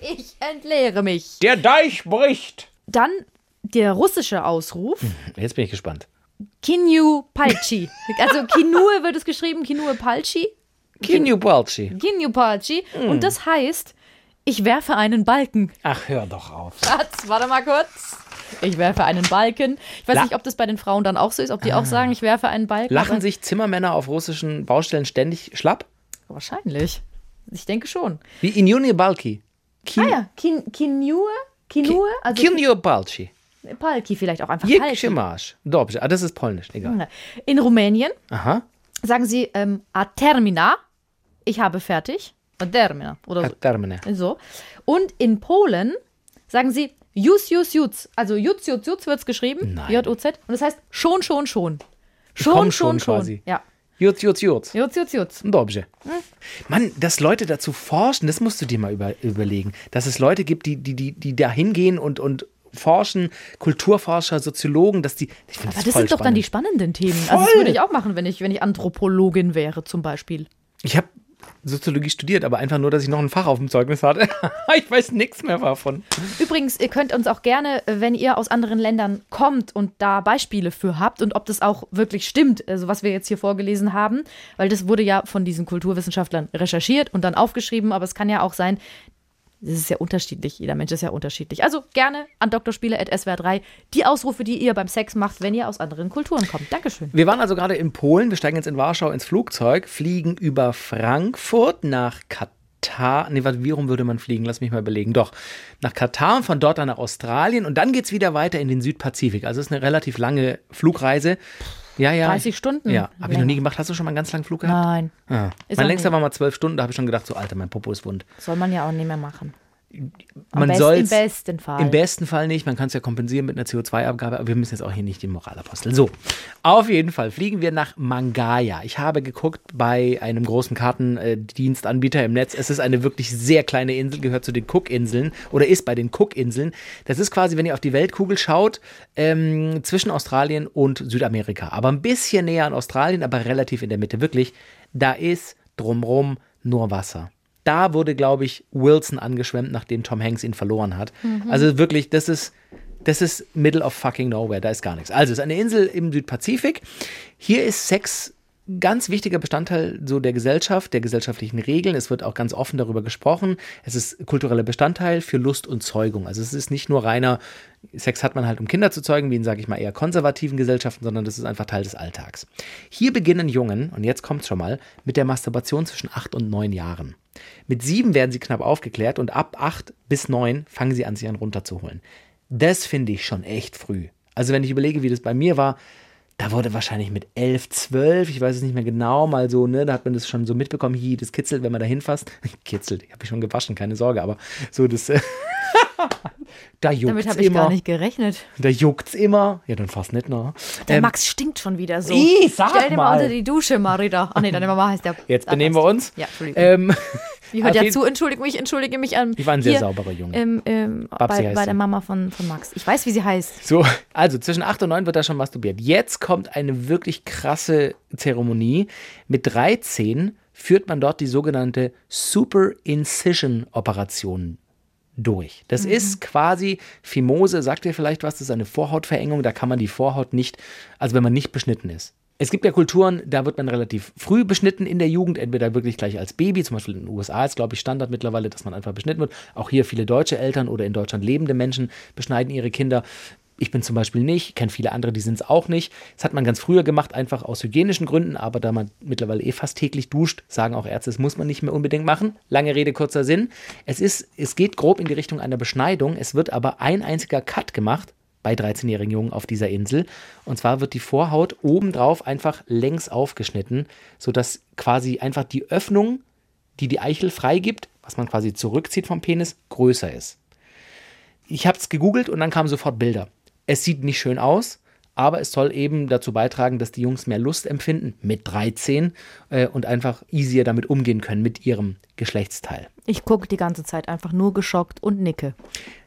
B: Ich entleere mich.
A: der Deich bricht.
B: Dann der russische Ausruf.
A: Jetzt bin ich gespannt.
B: Kinyu Palchi. Also Kinue wird es geschrieben, Kinue Palchi.
A: Kinju Balci.
B: Kinyu Palchi. Und das heißt, ich werfe einen Balken.
A: Ach, hör doch auf.
B: Schatz, warte mal kurz. Ich werfe einen Balken. Ich weiß
A: La-
B: nicht, ob das bei den Frauen dann auch so ist, ob die auch sagen, ich werfe einen Balken.
A: Lachen sich Zimmermänner auf russischen Baustellen ständig schlapp?
B: Wahrscheinlich. Ich denke schon.
A: Wie Injuni Balki.
B: Ah ja, Kin, Kinue? Kinue? Also
A: Kinju Balci.
B: Palki vielleicht auch einfach Palki.
A: Dobrze, ah, das ist polnisch, egal.
B: In Rumänien
A: Aha.
B: sagen sie ähm, a termina, ich habe fertig. A termina oder so.
A: Termine.
B: so. Und in Polen sagen sie jus, jus, jus. Also jus, jus, jus wird es geschrieben. J-U-Z. Und das heißt schon, schon, schon. Schon, schon,
A: schon
B: schon.
A: quasi.
B: Ja.
A: Jutz, jutz, jutz.
B: Jus, jus, jus.
A: Dobrze. Mann, dass Leute dazu forschen, das musst du dir mal über, überlegen. Dass es Leute gibt, die, die, die, die da hingehen und, und forschen, Kulturforscher, Soziologen, dass die. Ich
B: Aber
A: das,
B: das
A: voll
B: sind doch dann die
A: spannend.
B: spannenden Themen. Also das
A: Voll.
B: würde ich auch machen, wenn ich, wenn ich Anthropologin wäre zum Beispiel.
A: Ich habe Soziologie studiert, aber einfach nur, dass ich noch ein Fach auf dem Zeugnis hatte. ich weiß nichts mehr davon.
B: Übrigens, ihr könnt uns auch gerne, äh, wenn ihr aus anderen Ländern kommt und da Beispiele für habt und ob das auch wirklich stimmt, also was wir jetzt hier vorgelesen haben, weil das wurde ja von diesen Kulturwissenschaftlern recherchiert und dann aufgeschrieben, aber es kann ja auch sein, das ist ja unterschiedlich, jeder Mensch ist ja unterschiedlich. Also gerne an drspiele.swr3 die Ausrufe, die ihr beim Sex macht, wenn ihr aus anderen Kulturen kommt. Dankeschön.
A: Wir waren also gerade in Polen, wir steigen jetzt in Warschau ins Flugzeug, fliegen über Frankfurt nach Katar. Nee, warte, wie rum würde man fliegen? Lass mich mal überlegen. Doch, nach Katar und von dort dann nach Australien und dann geht es wieder weiter in den Südpazifik. Also es ist eine relativ lange Flugreise. Ja, ja.
B: 30 Stunden?
A: Ja, habe ich noch nie gemacht. Hast du schon mal einen ganz langen Flug gehabt?
B: Nein. Ist
A: Mein längster war mal zwölf Stunden, da habe ich schon gedacht, so Alter, mein Popo ist wund.
B: Soll man ja auch nicht mehr machen.
A: Man
B: best,
A: soll's
B: Im besten Fall.
A: Im besten Fall nicht. Man kann es ja kompensieren mit einer CO2-Abgabe, aber wir müssen jetzt auch hier nicht die Moralapostel. So, auf jeden Fall fliegen wir nach Mangaya. Ich habe geguckt bei einem großen Kartendienstanbieter im Netz. Es ist eine wirklich sehr kleine Insel, gehört zu den Cook-Inseln oder ist bei den Cook-Inseln. Das ist quasi, wenn ihr auf die Weltkugel schaut, ähm, zwischen Australien und Südamerika. Aber ein bisschen näher an Australien, aber relativ in der Mitte. Wirklich, da ist drumrum nur Wasser. Da wurde, glaube ich, Wilson angeschwemmt, nachdem Tom Hanks ihn verloren hat. Also wirklich, das ist, das ist middle of fucking nowhere, da ist gar nichts. Also es ist eine Insel im Südpazifik. Hier ist Sex ganz wichtiger Bestandteil so der Gesellschaft, der gesellschaftlichen Regeln. Es wird auch ganz offen darüber gesprochen. Es ist kultureller Bestandteil für Lust und Zeugung. Also es ist nicht nur reiner Sex hat man halt, um Kinder zu zeugen, wie in, sage ich mal, eher konservativen Gesellschaften, sondern das ist einfach Teil des Alltags. Hier beginnen Jungen, und jetzt kommt schon mal, mit der Masturbation zwischen acht und neun Jahren. Mit sieben werden sie knapp aufgeklärt und ab acht bis neun fangen sie an, sich einen runterzuholen. Das finde ich schon echt früh. Also wenn ich überlege, wie das bei mir war, da wurde wahrscheinlich mit elf, zwölf, ich weiß es nicht mehr genau, mal so, ne, da hat man das schon so mitbekommen, hi, das kitzelt, wenn man da hinfasst. Kitzelt, ich habe mich schon gewaschen, keine Sorge, aber so das, da juckt's
B: Damit habe ich
A: immer.
B: gar nicht gerechnet.
A: Da juckt's immer. Ja, dann fast nicht, ne?
B: Der
A: Ähm,
B: Max stinkt schon wieder so.
A: Ih, sag
B: Stell dir mal
A: mal.
B: unter die Dusche, Marita. Ah nee, deine Mama heißt ja.
A: Jetzt benehmen wir uns.
B: Ja, Entschuldigung.
A: Ähm,
B: Die hört
A: auf
B: ja zu, entschuldige mich, entschuldige mich. Ähm,
A: Ich war ein sehr
B: hier,
A: sauberer Junge.
B: Ähm, ähm,
A: Babsi
B: bei,
A: heißt
B: bei der Mama von, von Max. Ich weiß, wie sie heißt.
A: So, also zwischen 8 und 9 wird da schon masturbiert. Jetzt kommt eine wirklich krasse Zeremonie. Mit 13 führt man dort die sogenannte Super Incision Operation durch. Das ist quasi Fimose, sagt ihr vielleicht was, das ist eine Vorhautverengung, da kann man die Vorhaut nicht, also wenn man nicht beschnitten ist. Es gibt ja Kulturen, da wird man relativ früh beschnitten in der Jugend, entweder wirklich gleich als Baby, zum Beispiel in den USA ist, glaube ich, Standard mittlerweile, dass man einfach beschnitten wird. Auch hier viele deutsche Eltern oder in Deutschland lebende Menschen beschneiden ihre Kinder. Ich bin zum Beispiel nicht, kenne viele andere, die sind es auch nicht. Das hat man ganz früher gemacht, einfach aus hygienischen Gründen, aber da man mittlerweile eh fast täglich duscht, sagen auch Ärzte, das muss man nicht mehr unbedingt machen. Lange Rede, kurzer Sinn. Es, ist, es geht grob in die Richtung einer Beschneidung, es wird aber ein einziger Cut gemacht bei 13-jährigen Jungen auf dieser Insel. Und zwar wird die Vorhaut obendrauf einfach längs aufgeschnitten, sodass quasi einfach die Öffnung, die die Eichel freigibt, was man quasi zurückzieht vom Penis, größer ist. Ich habe es gegoogelt und dann kamen sofort Bilder. Es sieht nicht schön aus, aber es soll eben dazu beitragen, dass die Jungs mehr Lust empfinden mit 13 äh, und einfach easier damit umgehen können mit ihrem Geschlechtsteil.
B: Ich gucke die ganze Zeit einfach nur geschockt und nicke.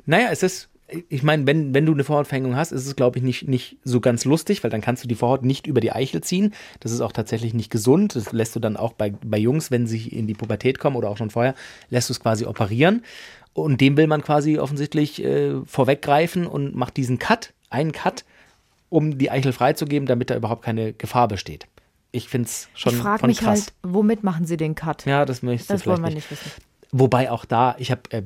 A: Naja, es ist, ich meine, wenn, wenn du eine Vorhautverhängung hast, ist es, glaube ich, nicht, nicht so ganz lustig, weil dann kannst du die Vorhaut nicht über die Eichel ziehen. Das ist auch tatsächlich nicht gesund. Das lässt du dann auch bei, bei Jungs, wenn sie in die Pubertät kommen oder auch schon vorher, lässt du es quasi operieren. Und dem will man quasi offensichtlich äh, vorweggreifen und macht diesen Cut, einen Cut, um die Eichel freizugeben, damit da überhaupt keine Gefahr besteht. Ich finde es schon,
B: ich frage
A: schon
B: mich
A: krass.
B: halt, womit machen sie den Cut?
A: ja, das möchtest du
B: das wollen wir
A: nicht.
B: wissen.
A: Wobei auch da, ich habe äh,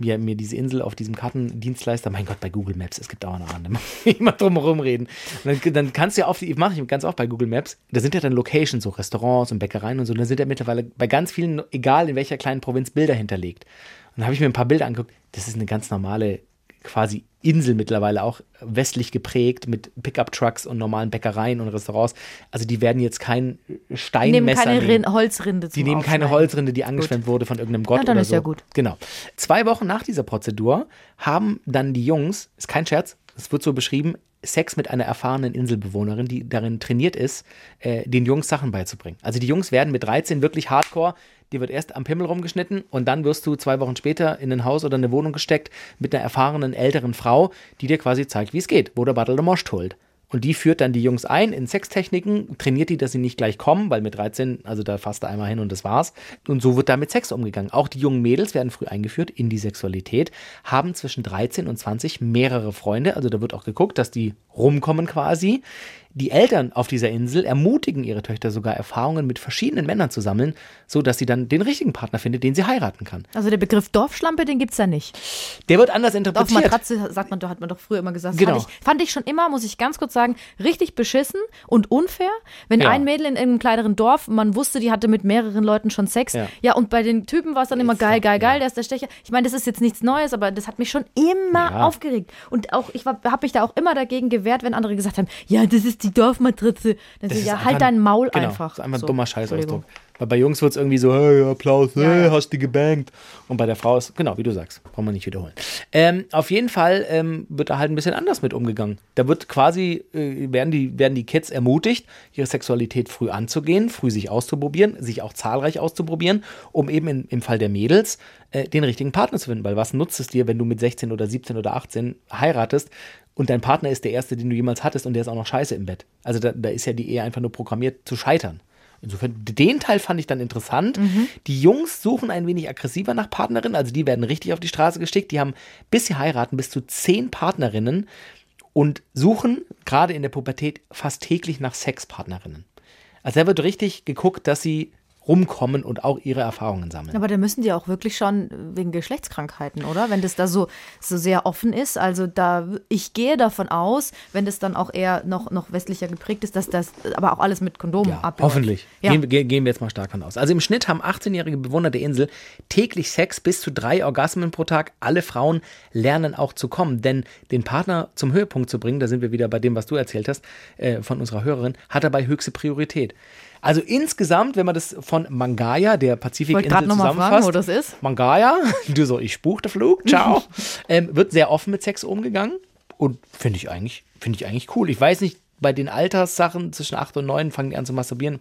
A: mir, mir diese Insel auf diesem Kartendienstleister, mein Gott, bei Google Maps, es gibt dauernd eine, da muss ich immer drum herum reden. Und dann, dann kannst du ja auf die, mache ich ganz oft bei Google Maps, da sind ja dann Locations, so Restaurants und Bäckereien und so, da sind ja mittlerweile bei ganz vielen, egal in welcher kleinen Provinz, Bilder hinterlegt. Und dann habe ich mir ein paar Bilder angeguckt, das ist eine ganz normale quasi Insel mittlerweile auch westlich geprägt mit Pickup-Trucks und normalen Bäckereien und Restaurants. Also die werden jetzt kein
B: Die
A: Steinmesser
B: nehmen keine
A: nehmen.
B: Rin Holzrinde zum
A: Die nehmen keine. Holzrinde, die angeschwemmt wurde von irgendeinem Gott
B: Na, dann
A: oder
B: ist
A: so.
B: ja gut.
A: Genau. Zwei Wochen nach dieser Prozedur haben dann die Jungs, ist kein Scherz, es wird so beschrieben, Sex mit einer erfahrenen Inselbewohnerin, die darin trainiert ist, äh, den Jungs Sachen beizubringen. Also die Jungs werden mit 13 wirklich hardcore, dir wird erst am Pimmel rumgeschnitten und dann wirst du zwei Wochen später in ein Haus oder eine Wohnung gesteckt mit einer erfahrenen älteren Frau, die dir quasi zeigt, wie es geht, wo der Battle der Most holt. Und die führt dann die Jungs ein in Sextechniken, trainiert die, dass sie nicht gleich kommen, weil mit 13, also da fasst er einmal hin und das war's. Und so wird da mit Sex umgegangen. Auch die jungen Mädels werden früh eingeführt in die Sexualität, haben zwischen 13 und 20 mehrere Freunde. Also da wird auch geguckt, dass die rumkommen quasi. Die Eltern auf dieser Insel ermutigen ihre Töchter sogar Erfahrungen mit verschiedenen Männern zu sammeln, so dass sie dann den richtigen Partner findet, den sie heiraten kann.
B: Also der Begriff Dorfschlampe, den gibt es da nicht.
A: Der wird anders
B: Auf
A: interpretiert.
B: Matratze sagt man, doch, hat man doch früher immer gesagt.
A: Genau.
B: Fand, ich, fand ich schon immer, muss ich ganz kurz sagen, richtig beschissen und unfair. Wenn
A: Ja.
B: ein Mädel in einem kleineren Dorf, man wusste, die hatte mit mehreren Leuten schon Sex.
A: Ja.
B: Ja, und bei den Typen war es dann immer geil,
A: doch-
B: geil,
A: ja.
B: geil, der ist der Stecher. Ich meine, das ist jetzt nichts Neues, aber das hat mich schon immer aufgeregt. Und auch, ich habe mich da auch immer dagegen gewehrt, wenn andere gesagt haben, ja, das ist die Dorfmatratze. Dann
A: Das
B: so, ja, halt
A: ein-
B: dein Maul
A: genau,
B: einfach.
A: Das ist einfach ein
B: So,
A: dummer Scheißausdruck. Weil bei Jungs wird es irgendwie so, hey, Applaus, hey,
B: ja.
A: hast du gebankt. Und bei der Frau ist, genau, wie du sagst, brauchen wir nicht wiederholen. Ähm, auf jeden Fall ähm, wird da halt ein bisschen anders mit umgegangen. Da wird quasi, äh, werden, die, werden die Kids ermutigt, ihre Sexualität früh anzugehen, früh sich auszuprobieren, sich auch zahlreich auszuprobieren, um eben in, im Fall der Mädels äh, den richtigen Partner zu finden. Weil was nutzt es dir, wenn du mit 16 oder 17 oder 18 heiratest und dein Partner ist der erste, den du jemals hattest und der ist auch noch scheiße im Bett? Also da, da ist ja die Ehe einfach nur programmiert zu scheitern. Insofern, den Teil fand ich dann interessant. Die Jungs suchen ein wenig aggressiver nach Partnerinnen, also die werden richtig auf die Straße geschickt. Die haben, bis sie heiraten, bis zu zehn Partnerinnen und suchen gerade in der Pubertät fast täglich nach Sexpartnerinnen. Also da wird richtig geguckt, dass sie rumkommen und auch ihre Erfahrungen sammeln.
B: Aber da müssen die auch wirklich schon wegen Geschlechtskrankheiten, oder? Wenn das da so, so sehr offen ist. Also da, ich gehe davon aus, wenn das dann auch eher noch, noch westlicher geprägt ist, dass das aber auch alles mit Kondom
A: Ja,
B: abläuft.
A: hoffentlich.
B: Ja.
A: Gehen, wir- gehen wir jetzt mal stark von aus. Also im Schnitt haben 18-jährige Bewohner der Insel täglich Sex bis zu drei Orgasmen pro Tag. Alle Frauen lernen auch zu kommen, denn den Partner zum Höhepunkt zu bringen, da sind wir wieder bei dem, was du erzählt hast, äh, von unserer Hörerin, hat dabei höchste Priorität. Also insgesamt, wenn man das von Mangaya, der Pazifikinsel,
B: nochmal fragen,
A: zusammenfasst,
B: wo das ist.
A: Mangaya, du so, ich spuch der Flug, ciao, ähm, wird sehr offen mit Sex umgegangen und finde ich eigentlich, finde ich eigentlich cool. Ich weiß nicht, bei den Alterssachen zwischen 8 und 9 fangen die an zu masturbieren.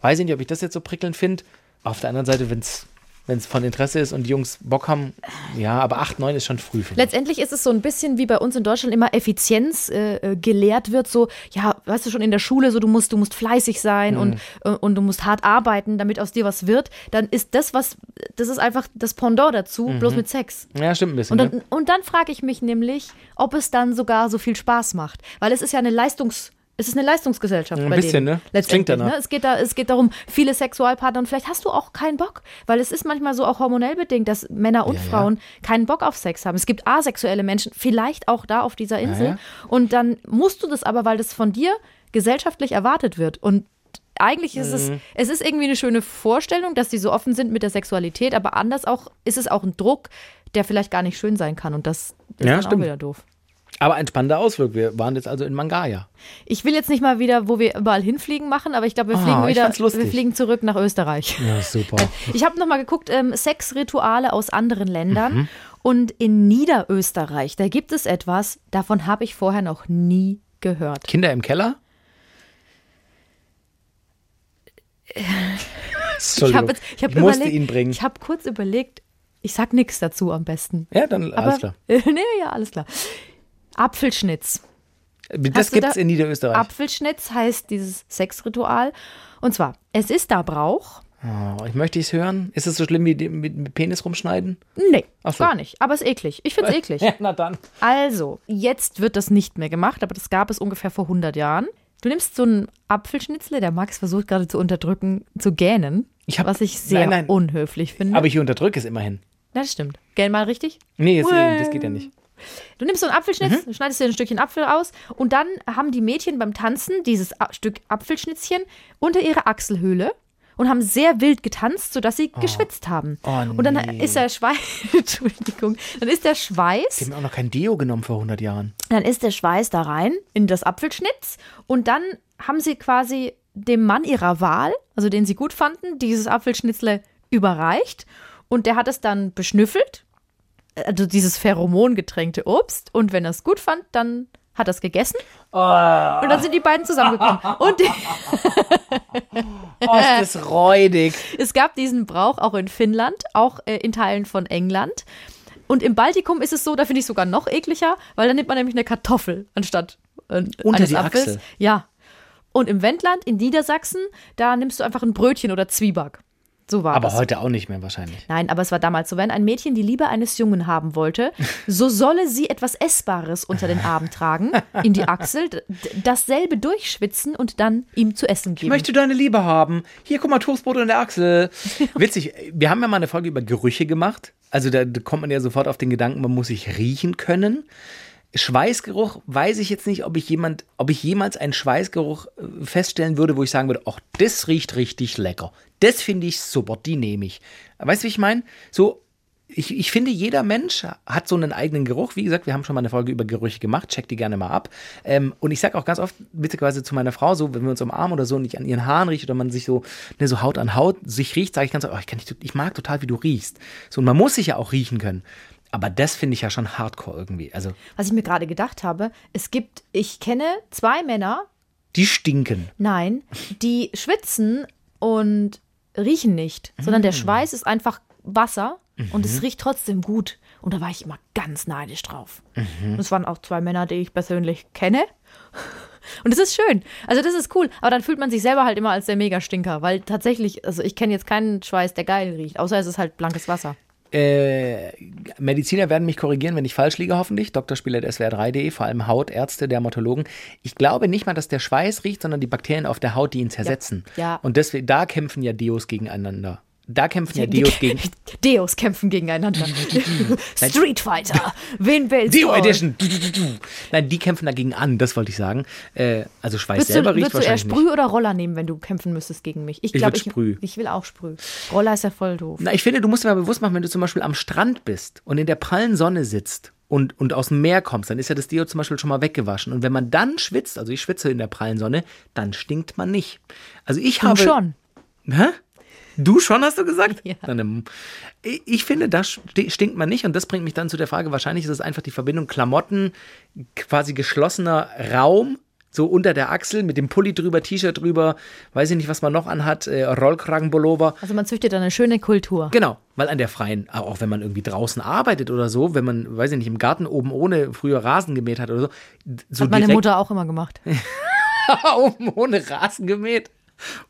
A: Weiß ich nicht, ob ich das jetzt so prickelnd finde. Auf der anderen Seite, wenn es wenn es von Interesse ist und die Jungs Bock haben, ja, aber 8, 9 ist schon früh. finde ich.
B: Letztendlich ist es so ein bisschen wie bei uns in Deutschland immer Effizienz äh, äh, gelehrt wird, so, ja, weißt du schon in der Schule, so du musst, du musst fleißig sein
A: Mhm.
B: und, äh, und du musst hart arbeiten, damit aus dir was wird, dann ist das was, das ist einfach das Pendant dazu, bloß mit Sex.
A: Ja, stimmt ein bisschen.
B: Und
A: ne?
B: dann, und dann frage ich mich nämlich, ob es dann sogar so viel Spaß macht. Weil es ist ja eine Leistungs- es ist eine Leistungsgesellschaft
A: Ein bisschen, ne? Klingt danach.
B: ne? Es geht, da, es geht darum, viele Sexualpartner und vielleicht hast du auch keinen Bock, weil es ist manchmal so auch hormonell bedingt, dass Männer und
A: Ja, ja.
B: Frauen keinen Bock auf Sex haben. Es gibt asexuelle Menschen, vielleicht auch da auf dieser Insel.
A: ja.
B: Und dann musst du das aber, weil das von dir gesellschaftlich erwartet wird. Und eigentlich ist
A: Mhm.
B: es, es ist irgendwie eine schöne Vorstellung, dass die so offen sind mit der Sexualität, aber anders auch ist es auch ein Druck, der vielleicht gar nicht schön sein kann. Und das ist
A: Ja,
B: dann
A: stimmt.
B: auch wieder doof.
A: Aber ein spannender Ausflug. Wir waren jetzt also in Mangaya.
B: Ich will jetzt nicht mal wieder, wo wir überall hinfliegen machen, aber ich glaube, wir
A: Ah,
B: fliegen
A: ich
B: wieder, wir fliegen zurück nach Österreich.
A: Ja, super.
B: Ich habe noch mal geguckt, ähm, Sexrituale aus anderen Ländern.
A: Mhm.
B: Und in Niederösterreich, da gibt es etwas, davon habe ich vorher noch nie gehört.
A: Kinder im Keller?
B: Ich habe ich hab überlegt. Ich habe kurz überlegt, ich sag nichts dazu am besten.
A: ja, dann
B: Aber,
A: alles klar.
B: nee, ja, alles klar. Apfelschnitz.
A: Das gibt's
B: da-
A: in Niederösterreich.
B: Apfelschnitz heißt dieses Sexritual. Und zwar, es ist da Brauch.
A: Oh, ich möchte es hören. Ist es so schlimm wie mit, Penis rumschneiden?
B: Nee,
A: so.
B: gar nicht. Aber es ist eklig. Ich finde es eklig.
A: Ja, na dann.
B: Also, jetzt wird das nicht mehr gemacht, aber das gab es ungefähr vor 100 Jahren. Du nimmst so einen Apfelschnitzle, der Max versucht gerade zu unterdrücken, zu gähnen,
A: Ich hab-
B: was ich sehr
A: Nein, nein.
B: unhöflich finde.
A: Aber ich unterdrücke es immerhin.
B: Das stimmt. Gähn mal richtig.
A: Nee, das, das geht ja nicht.
B: Du nimmst so einen Apfelschnitz,
A: Mhm.
B: schneidest dir ein Stückchen Apfel aus und dann haben die Mädchen beim Tanzen dieses A Stück Apfelschnitzchen unter ihre Achselhöhle und haben sehr wild getanzt, sodass sie geschwitzt haben.
A: Oh,
B: Und dann
A: nee.
B: ist der Schweiß, Entschuldigung, dann ist der Schweiß
A: Die haben auch noch kein Deo genommen vor 100 Jahren.
B: Dann ist der Schweiß da rein in das Apfelschnitz und dann haben sie quasi dem Mann ihrer Wahl, also den sie gut fanden, dieses Apfelschnitzle überreicht und der hat es dann beschnüffelt, also dieses pheromongetränkte Obst und wenn er es gut fand, dann hat er es gegessen und dann sind die beiden zusammengekommen. Und
A: Oh, ist das räudig.
B: es gab diesen Brauch auch in Finnland, auch äh, in Teilen von England. Und im Baltikum ist es so, da finde ich sogar noch ekliger, weil da nimmt man nämlich eine Kartoffel anstatt äh,
A: Unter
B: eines
A: die
B: Apfels.
A: Achsel.
B: Ja. Und im Wendland, in Niedersachsen, da nimmst du einfach ein Brötchen oder Zwieback. So war
A: Aber
B: das.
A: heute auch nicht mehr wahrscheinlich.
B: Nein, aber es war damals so, wenn ein Mädchen die Liebe eines Jungen haben wollte, so solle sie etwas Essbares unter den Arm tragen, in die Achsel, dasselbe durchschwitzen und dann ihm zu essen
A: Ich
B: geben.
A: möchte deine Liebe haben. Hier, guck mal, Toastbrot in der Achsel. Witzig, wir haben ja mal eine Folge über Gerüche gemacht. Also da kommt man ja sofort auf den Gedanken, man muss sich riechen können. Schweißgeruch weiß ich jetzt nicht, ob ich jemand, ob ich jemals einen Schweißgeruch äh, feststellen würde, wo ich sagen würde, ach, das riecht richtig lecker. Das finde ich super, die nehme ich. Weißt du, wie ich meine? So, ich, ich finde, jeder Mensch hat so einen eigenen Geruch. Wie gesagt, wir haben schon mal eine Folge über Gerüche gemacht. Check die gerne mal ab. Ähm, und ich sage auch ganz oft, witzigerweise zu meiner Frau, so, wenn wir uns umarmen oder so und ich an ihren Haaren rieche oder man sich so, ne, so Haut an Haut sich riecht, sage ich ganz oft, oh, ich, nicht, ich mag total, wie du riechst. So, und man muss sich ja auch riechen können. Aber das finde ich ja schon hardcore irgendwie. Also,
B: Was ich mir gerade gedacht habe, es gibt, ich kenne zwei Männer,
A: die stinken.
B: nein, die schwitzen und riechen nicht, sondern
A: Mm.
B: der Schweiß ist einfach Wasser und
A: Mhm.
B: es riecht trotzdem gut. Und da war ich immer ganz neidisch drauf.
A: Mhm.
B: Und es waren auch zwei Männer, die ich persönlich kenne. Und es ist schön. Also das ist cool. Aber dann fühlt man sich selber halt immer als der Mega-Stinker. Weil tatsächlich, also ich kenne jetzt keinen Schweiß, der geil riecht. Außer es ist halt blankes Wasser.
A: Äh, Mediziner werden mich korrigieren, wenn ich falsch liege, hoffentlich. Drspieler.swr3.de, vor allem Hautärzte, Dermatologen. Ich glaube nicht mal, dass der Schweiß riecht, sondern die Bakterien auf der Haut, die ihn zersetzen.
B: Ja.
A: Und deswegen, da kämpfen ja Deos gegeneinander. Da kämpfen ja Deos gegen.
B: Deos kämpfen gegeneinander. Street Fighter. Wen willst
A: Deo
B: du?
A: Edition! Du, du, du, du. Nein, die kämpfen dagegen an, das wollte ich sagen. Äh, also Schweiß
B: du,
A: selber riecht
B: würdest du eher
A: wahrscheinlich
B: Sprüh
A: nicht.
B: oder Roller nehmen, wenn du kämpfen müsstest gegen mich?
A: Ich
B: glaub,
A: würd Sprüh.
B: Ich will auch Sprüh. Roller ist ja voll doof.
A: Na, ich finde, du musst dir mal bewusst machen, wenn du zum Beispiel am Strand bist und in der prallen Sonne sitzt und, und aus dem Meer kommst, dann ist ja das Deo zum Beispiel schon mal weggewaschen. Und wenn man dann schwitzt, also ich schwitze in der prallen Sonne, dann stinkt man nicht. Also ich
B: Du
A: habe.
B: schon.
A: Hä? Du schon, hast du gesagt?
B: Ja.
A: Ähm, ich finde, da sti- stinkt man nicht. Und das bringt mich dann zu der Frage, wahrscheinlich ist es einfach die Verbindung Klamotten, quasi geschlossener Raum, so unter der Achsel, mit dem Pulli drüber, T-Shirt drüber, weiß ich nicht, was man noch anhat, äh, Rollkragenpullover.
B: Also man züchtet eine schöne Kultur.
A: Genau, weil an der freien, auch wenn man irgendwie draußen arbeitet oder so, wenn man, weiß ich nicht, im Garten oben ohne früher Rasen gemäht hat oder so. so
B: Hat meine Mutter auch immer gemacht.
A: oben ohne Rasen gemäht.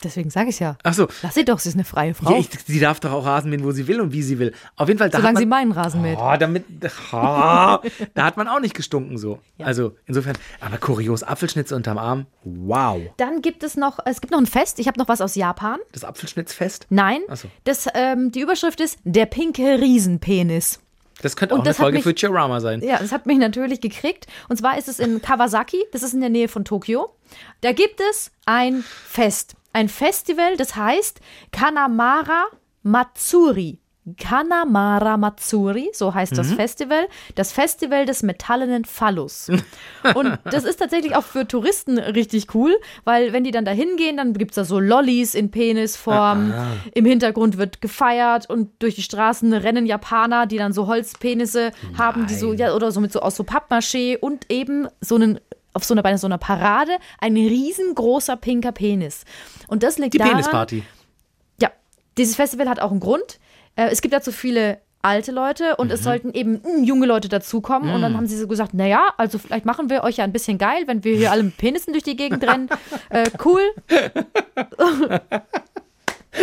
B: Deswegen sage ich ja.
A: Ach so.
B: Lass sie doch, sie ist eine freie Frau.
A: Ja, ich, sie darf doch auch Rasen mähen, wo sie will und wie sie will. Auf jeden Fall, da
B: solange
A: hat
B: sie
A: man,
B: meinen Rasen mäht.
A: Oh, damit, oh, da hat man auch nicht gestunken so. Also insofern, aber kurios, Apfelschnitz unterm Arm, wow.
B: Dann gibt es noch, es gibt noch ein Fest. Ich habe noch was aus Japan.
A: Das Apfelschnitzfest,
B: Nein,
A: Ach so.
B: das, ähm, die Überschrift ist Der pinke Riesenpenis.
A: Das könnte auch eine
B: das hat
A: Folge
B: mich-
A: Futurama sein.
B: Ja, das hat mich natürlich gekriegt. Und zwar ist es in Kawasaki, das ist in der Nähe von Tokio. Da gibt es ein Fest. Ein Festival, das heißt Kanamara Matsuri. Kanamara Matsuri, so heißt das Festival. Das Festival des metallenen Phallus. Und das ist tatsächlich auch für Touristen richtig cool, weil wenn die dann da hingehen, dann gibt es da so Lollis in Penisform. Im Hintergrund wird gefeiert und durch die Straßen rennen Japaner, die dann so Holzpenisse haben, die so, ja, oder so mit so aus so Pappmaché und eben so einen auf so einer, bei so einer Parade ein riesengroßer pinker Penis. Und das liegt
A: Die
B: daran,
A: Penisparty.
B: ja, dieses Festival hat auch einen Grund. Äh, es gibt dazu viele alte Leute und es sollten eben mm, junge Leute dazukommen. Und dann haben sie so gesagt, naja, also vielleicht machen wir euch ja ein bisschen geil, wenn wir hier alle mit Penissen durch die Gegend rennen. Äh, cool.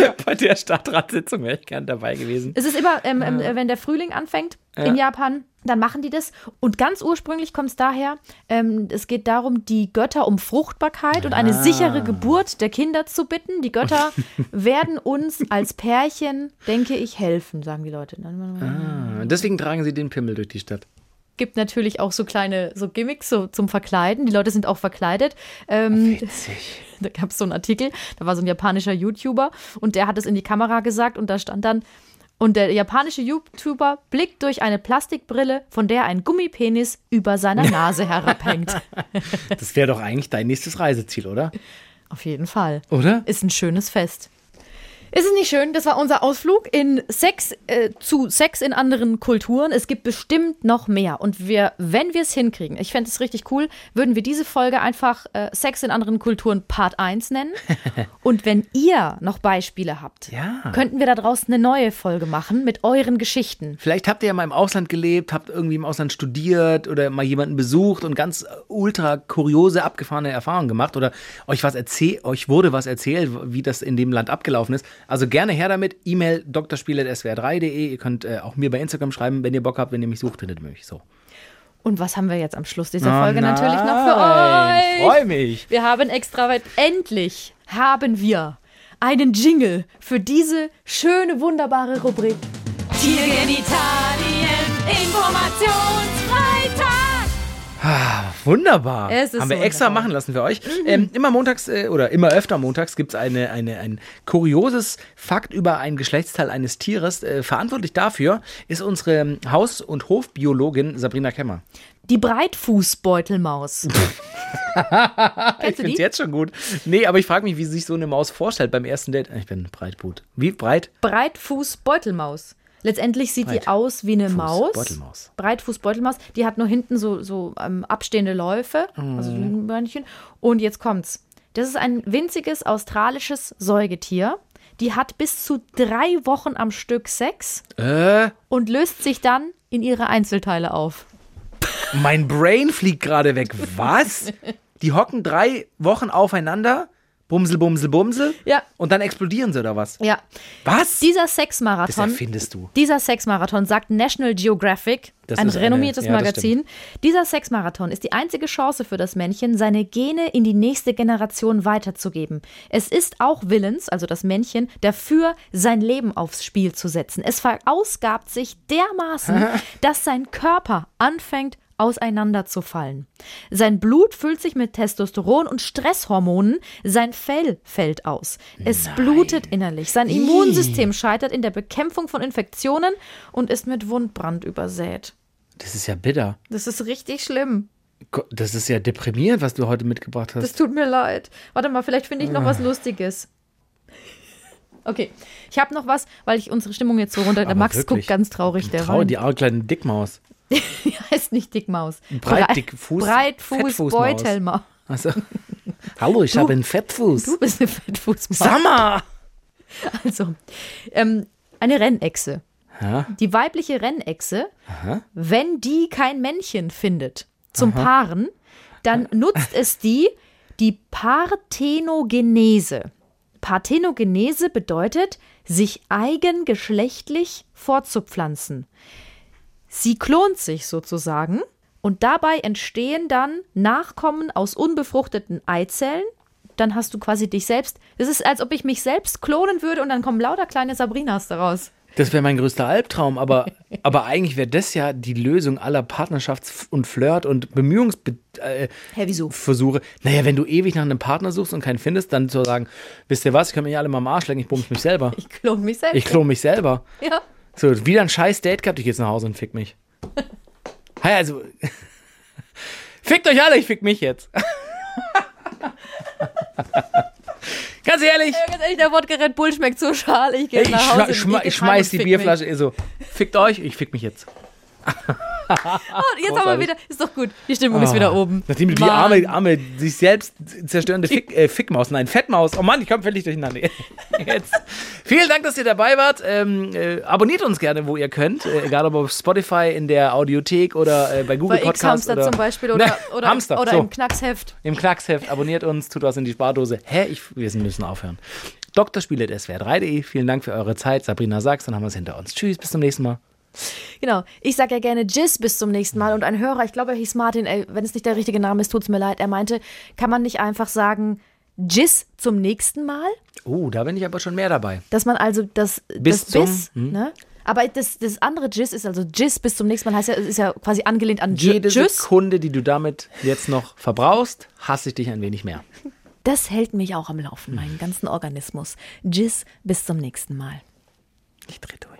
A: Bei der Stadtratssitzung wäre ich gern dabei gewesen.
B: Es ist immer, ähm, ähm, wenn der Frühling anfängt in Japan, dann machen die das. Und ganz ursprünglich kommt es daher, ähm, es geht darum, die Götter um Fruchtbarkeit und eine sichere Geburt der Kinder zu bitten. Die Götter werden uns als Pärchen, denke ich, helfen, sagen die Leute.
A: Ah, deswegen tragen sie den Pimmel durch die Stadt.
B: Gibt natürlich auch so kleine so Gimmicks so zum Verkleiden. Die Leute sind auch verkleidet. Ähm, da gab es so einen Artikel, da war so ein japanischer YouTuber und der hat es in die Kamera gesagt und da stand dann, und der japanische YouTuber blickt durch eine Plastikbrille, von der ein Gummipenis über seiner Nase herabhängt.
A: Das wäre doch eigentlich dein nächstes Reiseziel, oder?
B: Auf jeden Fall.
A: Oder?
B: Ist ein schönes Fest. Ist es nicht schön? Das war unser Ausflug in Sex äh, zu Sex in anderen Kulturen. Es gibt bestimmt noch mehr. Und wir, wenn wir es hinkriegen, ich fände es richtig cool, würden wir diese Folge einfach äh, Sex in anderen Kulturen Part 1 nennen. Und wenn ihr noch Beispiele habt,
A: Ja.
B: könnten wir da draußen eine neue Folge machen mit euren Geschichten.
A: Vielleicht habt ihr ja mal im Ausland gelebt, habt irgendwie im Ausland studiert oder mal jemanden besucht und ganz äh, ultra kuriose, abgefahrene Erfahrungen gemacht oder euch was erzählt, euch wurde was erzählt, wie das in dem Land abgelaufen ist. Also gerne her damit. E-Mail drspiele.swr3.de. Ihr könnt äh, auch mir bei Instagram schreiben, wenn ihr Bock habt, wenn ihr mich sucht, findet ihr mich. So.
B: Und was haben wir jetzt am Schluss dieser
A: Oh
B: Folge natürlich noch für euch?
A: Freu mich.
B: Wir haben extra weit, endlich haben wir einen Jingle für diese schöne, wunderbare Rubrik. Tiergenitalien, Informationsfreitag.
A: Wunderbar.
B: Es ist
A: Haben wir extra
B: wunderbar.
A: machen lassen für euch. Ähm, immer montags äh, oder immer öfter montags gibt es eine, eine, ein kurioses Fakt über ein Geschlechtsteil eines Tieres. Äh, verantwortlich dafür ist unsere Haus- und Hofbiologin Sabrina Kemmer.
B: Die Breitfußbeutelmaus.
A: ich finde es jetzt schon gut. Nee, aber ich frage mich, wie sich so eine Maus vorstellt beim ersten Date. Ich bin Breitbut. Wie breit?
B: Breitfußbeutelmaus. Letztendlich sieht die
A: Breit-
B: aus wie eine
A: Fuß-
B: Maus.
A: Beutelmaus.
B: Breitfußbeutelmaus. Die hat nur hinten so, so ähm, abstehende Läufe, also so
A: Mhm.
B: ein Beinchen. Und jetzt kommt's. Das ist ein winziges australisches Säugetier. Die hat bis zu drei Wochen am Stück Sex
A: Äh,
B: und löst sich dann in ihre Einzelteile auf.
A: mein Brain fliegt gerade weg. Was? Die hocken drei Wochen aufeinander. Bumsel, bumsel, bumsel.
B: Ja.
A: Und dann explodieren sie oder was?
B: Ja,
A: Was?
B: dieser
A: das
B: Sexmarathon.
A: erfindest du.
B: Dieser Sexmarathon, sagt National Geographic,
A: Das
B: ein
A: ist eine-
B: renommiertes
A: ja, das
B: Magazin. Dieser Sexmarathon ist die einzige Chance für das Männchen, seine Gene in die nächste Generation weiterzugeben. Es ist auch willens, also das Männchen, dafür, sein Leben aufs Spiel zu setzen. Es verausgabt sich dermaßen, dass sein Körper anfängt, auseinanderzufallen. Sein Blut füllt sich mit Testosteron und Stresshormonen, sein Fell fällt aus. Es blutet innerlich, sein Immunsystem scheitert in der Bekämpfung von Infektionen und ist mit Wundbrand übersät.
A: Das ist ja bitter.
B: Das ist richtig schlimm.
A: Das ist ja deprimierend, was du heute mitgebracht
B: Das
A: hast.
B: tut mir leid. Warte mal, vielleicht finde ich noch
A: Ah.
B: was Lustiges. Okay, ich habe noch was, weil ich unsere Stimmung jetzt so runter. Der Max
A: wirklich,
B: guckt ganz traurig. Der
A: Trau,
B: weint.
A: die arme kleine Dickmaus.
B: Die heißt nicht Dickmaus.
A: Breitdickfuß-
B: Breitfuß. Beutelmaus.
A: Also, hallo, ich habe einen Fettfuß.
B: Du bist eine Fettfußmaus.
A: Sammer!
B: Also, ähm, eine Rennechse.
A: Ja.
B: Die weibliche Rennechse, wenn die kein Männchen findet zum Paaren, dann nutzt es die, die Parthenogenese. Parthenogenese bedeutet, sich eigengeschlechtlich fortzupflanzen. Sie klont sich sozusagen und dabei entstehen dann Nachkommen aus unbefruchteten Eizellen. Dann hast du quasi dich selbst. Es ist, als ob ich mich selbst klonen würde und dann kommen lauter kleine Sabrinas daraus.
A: Das wäre mein größter Albtraum, aber, aber eigentlich wäre das ja die Lösung aller Partnerschafts- und Flirt- und Bemühungsversuche. Äh? Versuche. Naja, wenn du ewig nach einem Partner suchst und keinen findest, dann zu sagen, wisst ihr was, ich kann mich alle mal am Arsch lecken, ich bumse mich selber.
B: Ich klone mich selbst.
A: Ich klone mich selber.
B: ja.
A: So, wieder ein scheiß Date gehabt, ich geh jetzt nach Hause und fick mich. Hey, also. Fickt euch alle, ich fick mich jetzt. Ganz ehrlich,
B: Ganz ehrlich, der Wodka Red Bull schmeckt so schal. Ich gehe
A: ich,
B: nach Hause.
A: schma schma ich schmeiß die Bierflasche eh so. Fickt euch, ich fick mich jetzt.
B: Oh, jetzt haben wir wieder. Ist doch gut. Die Stimmung ist wieder oben.
A: Nachdem du die arme, arme, sich selbst zerstörende Fick, äh, Fickmaus, nein, Fettmaus. Oh Mann, ich komme völlig durcheinander. Jetzt. Vielen Dank, dass ihr dabei wart. Ähm, äh, abonniert uns gerne, wo ihr könnt. Äh, egal ob auf Spotify, in der Audiothek oder äh, bei Google
B: Bei
A: Podcasts.
B: X-Hamster
A: oder,
B: zum Beispiel oder,
A: Na,
B: oder,
A: Hamster,
B: oder
A: so.
B: im Knacksheft.
A: Im Knacksheft. Abonniert uns, tut was in die Spardose. Hä? Ich, wir müssen aufhören. Drspiele.swr3.de. Vielen Dank für eure Zeit. Sabrina Sachs, dann haben wir es hinter uns. Tschüss, bis zum nächsten Mal.
B: Genau. Ich sage ja gerne Jizz bis zum nächsten Mal. Und ein Hörer, ich glaube, er hieß Martin, ey, wenn es nicht der richtige Name ist, tut's mir leid. Er meinte, kann man nicht einfach sagen Jizz zum nächsten Mal?
A: Oh, da bin ich aber schon mehr dabei.
B: Dass man also das
A: Bis
B: das
A: zum-
B: Biss, ne? Aber das, das andere Jizz ist also Jizz bis zum nächsten Mal heißt ja, ist ja quasi angelehnt an
A: Jede
B: Tschüss.
A: Sekunde, die du damit jetzt noch verbrauchst, hasse ich dich ein wenig mehr.
B: Das hält mich auch am Laufen, meinen ganzen Organismus. Jizz bis zum nächsten Mal.
A: Ich dreh durch.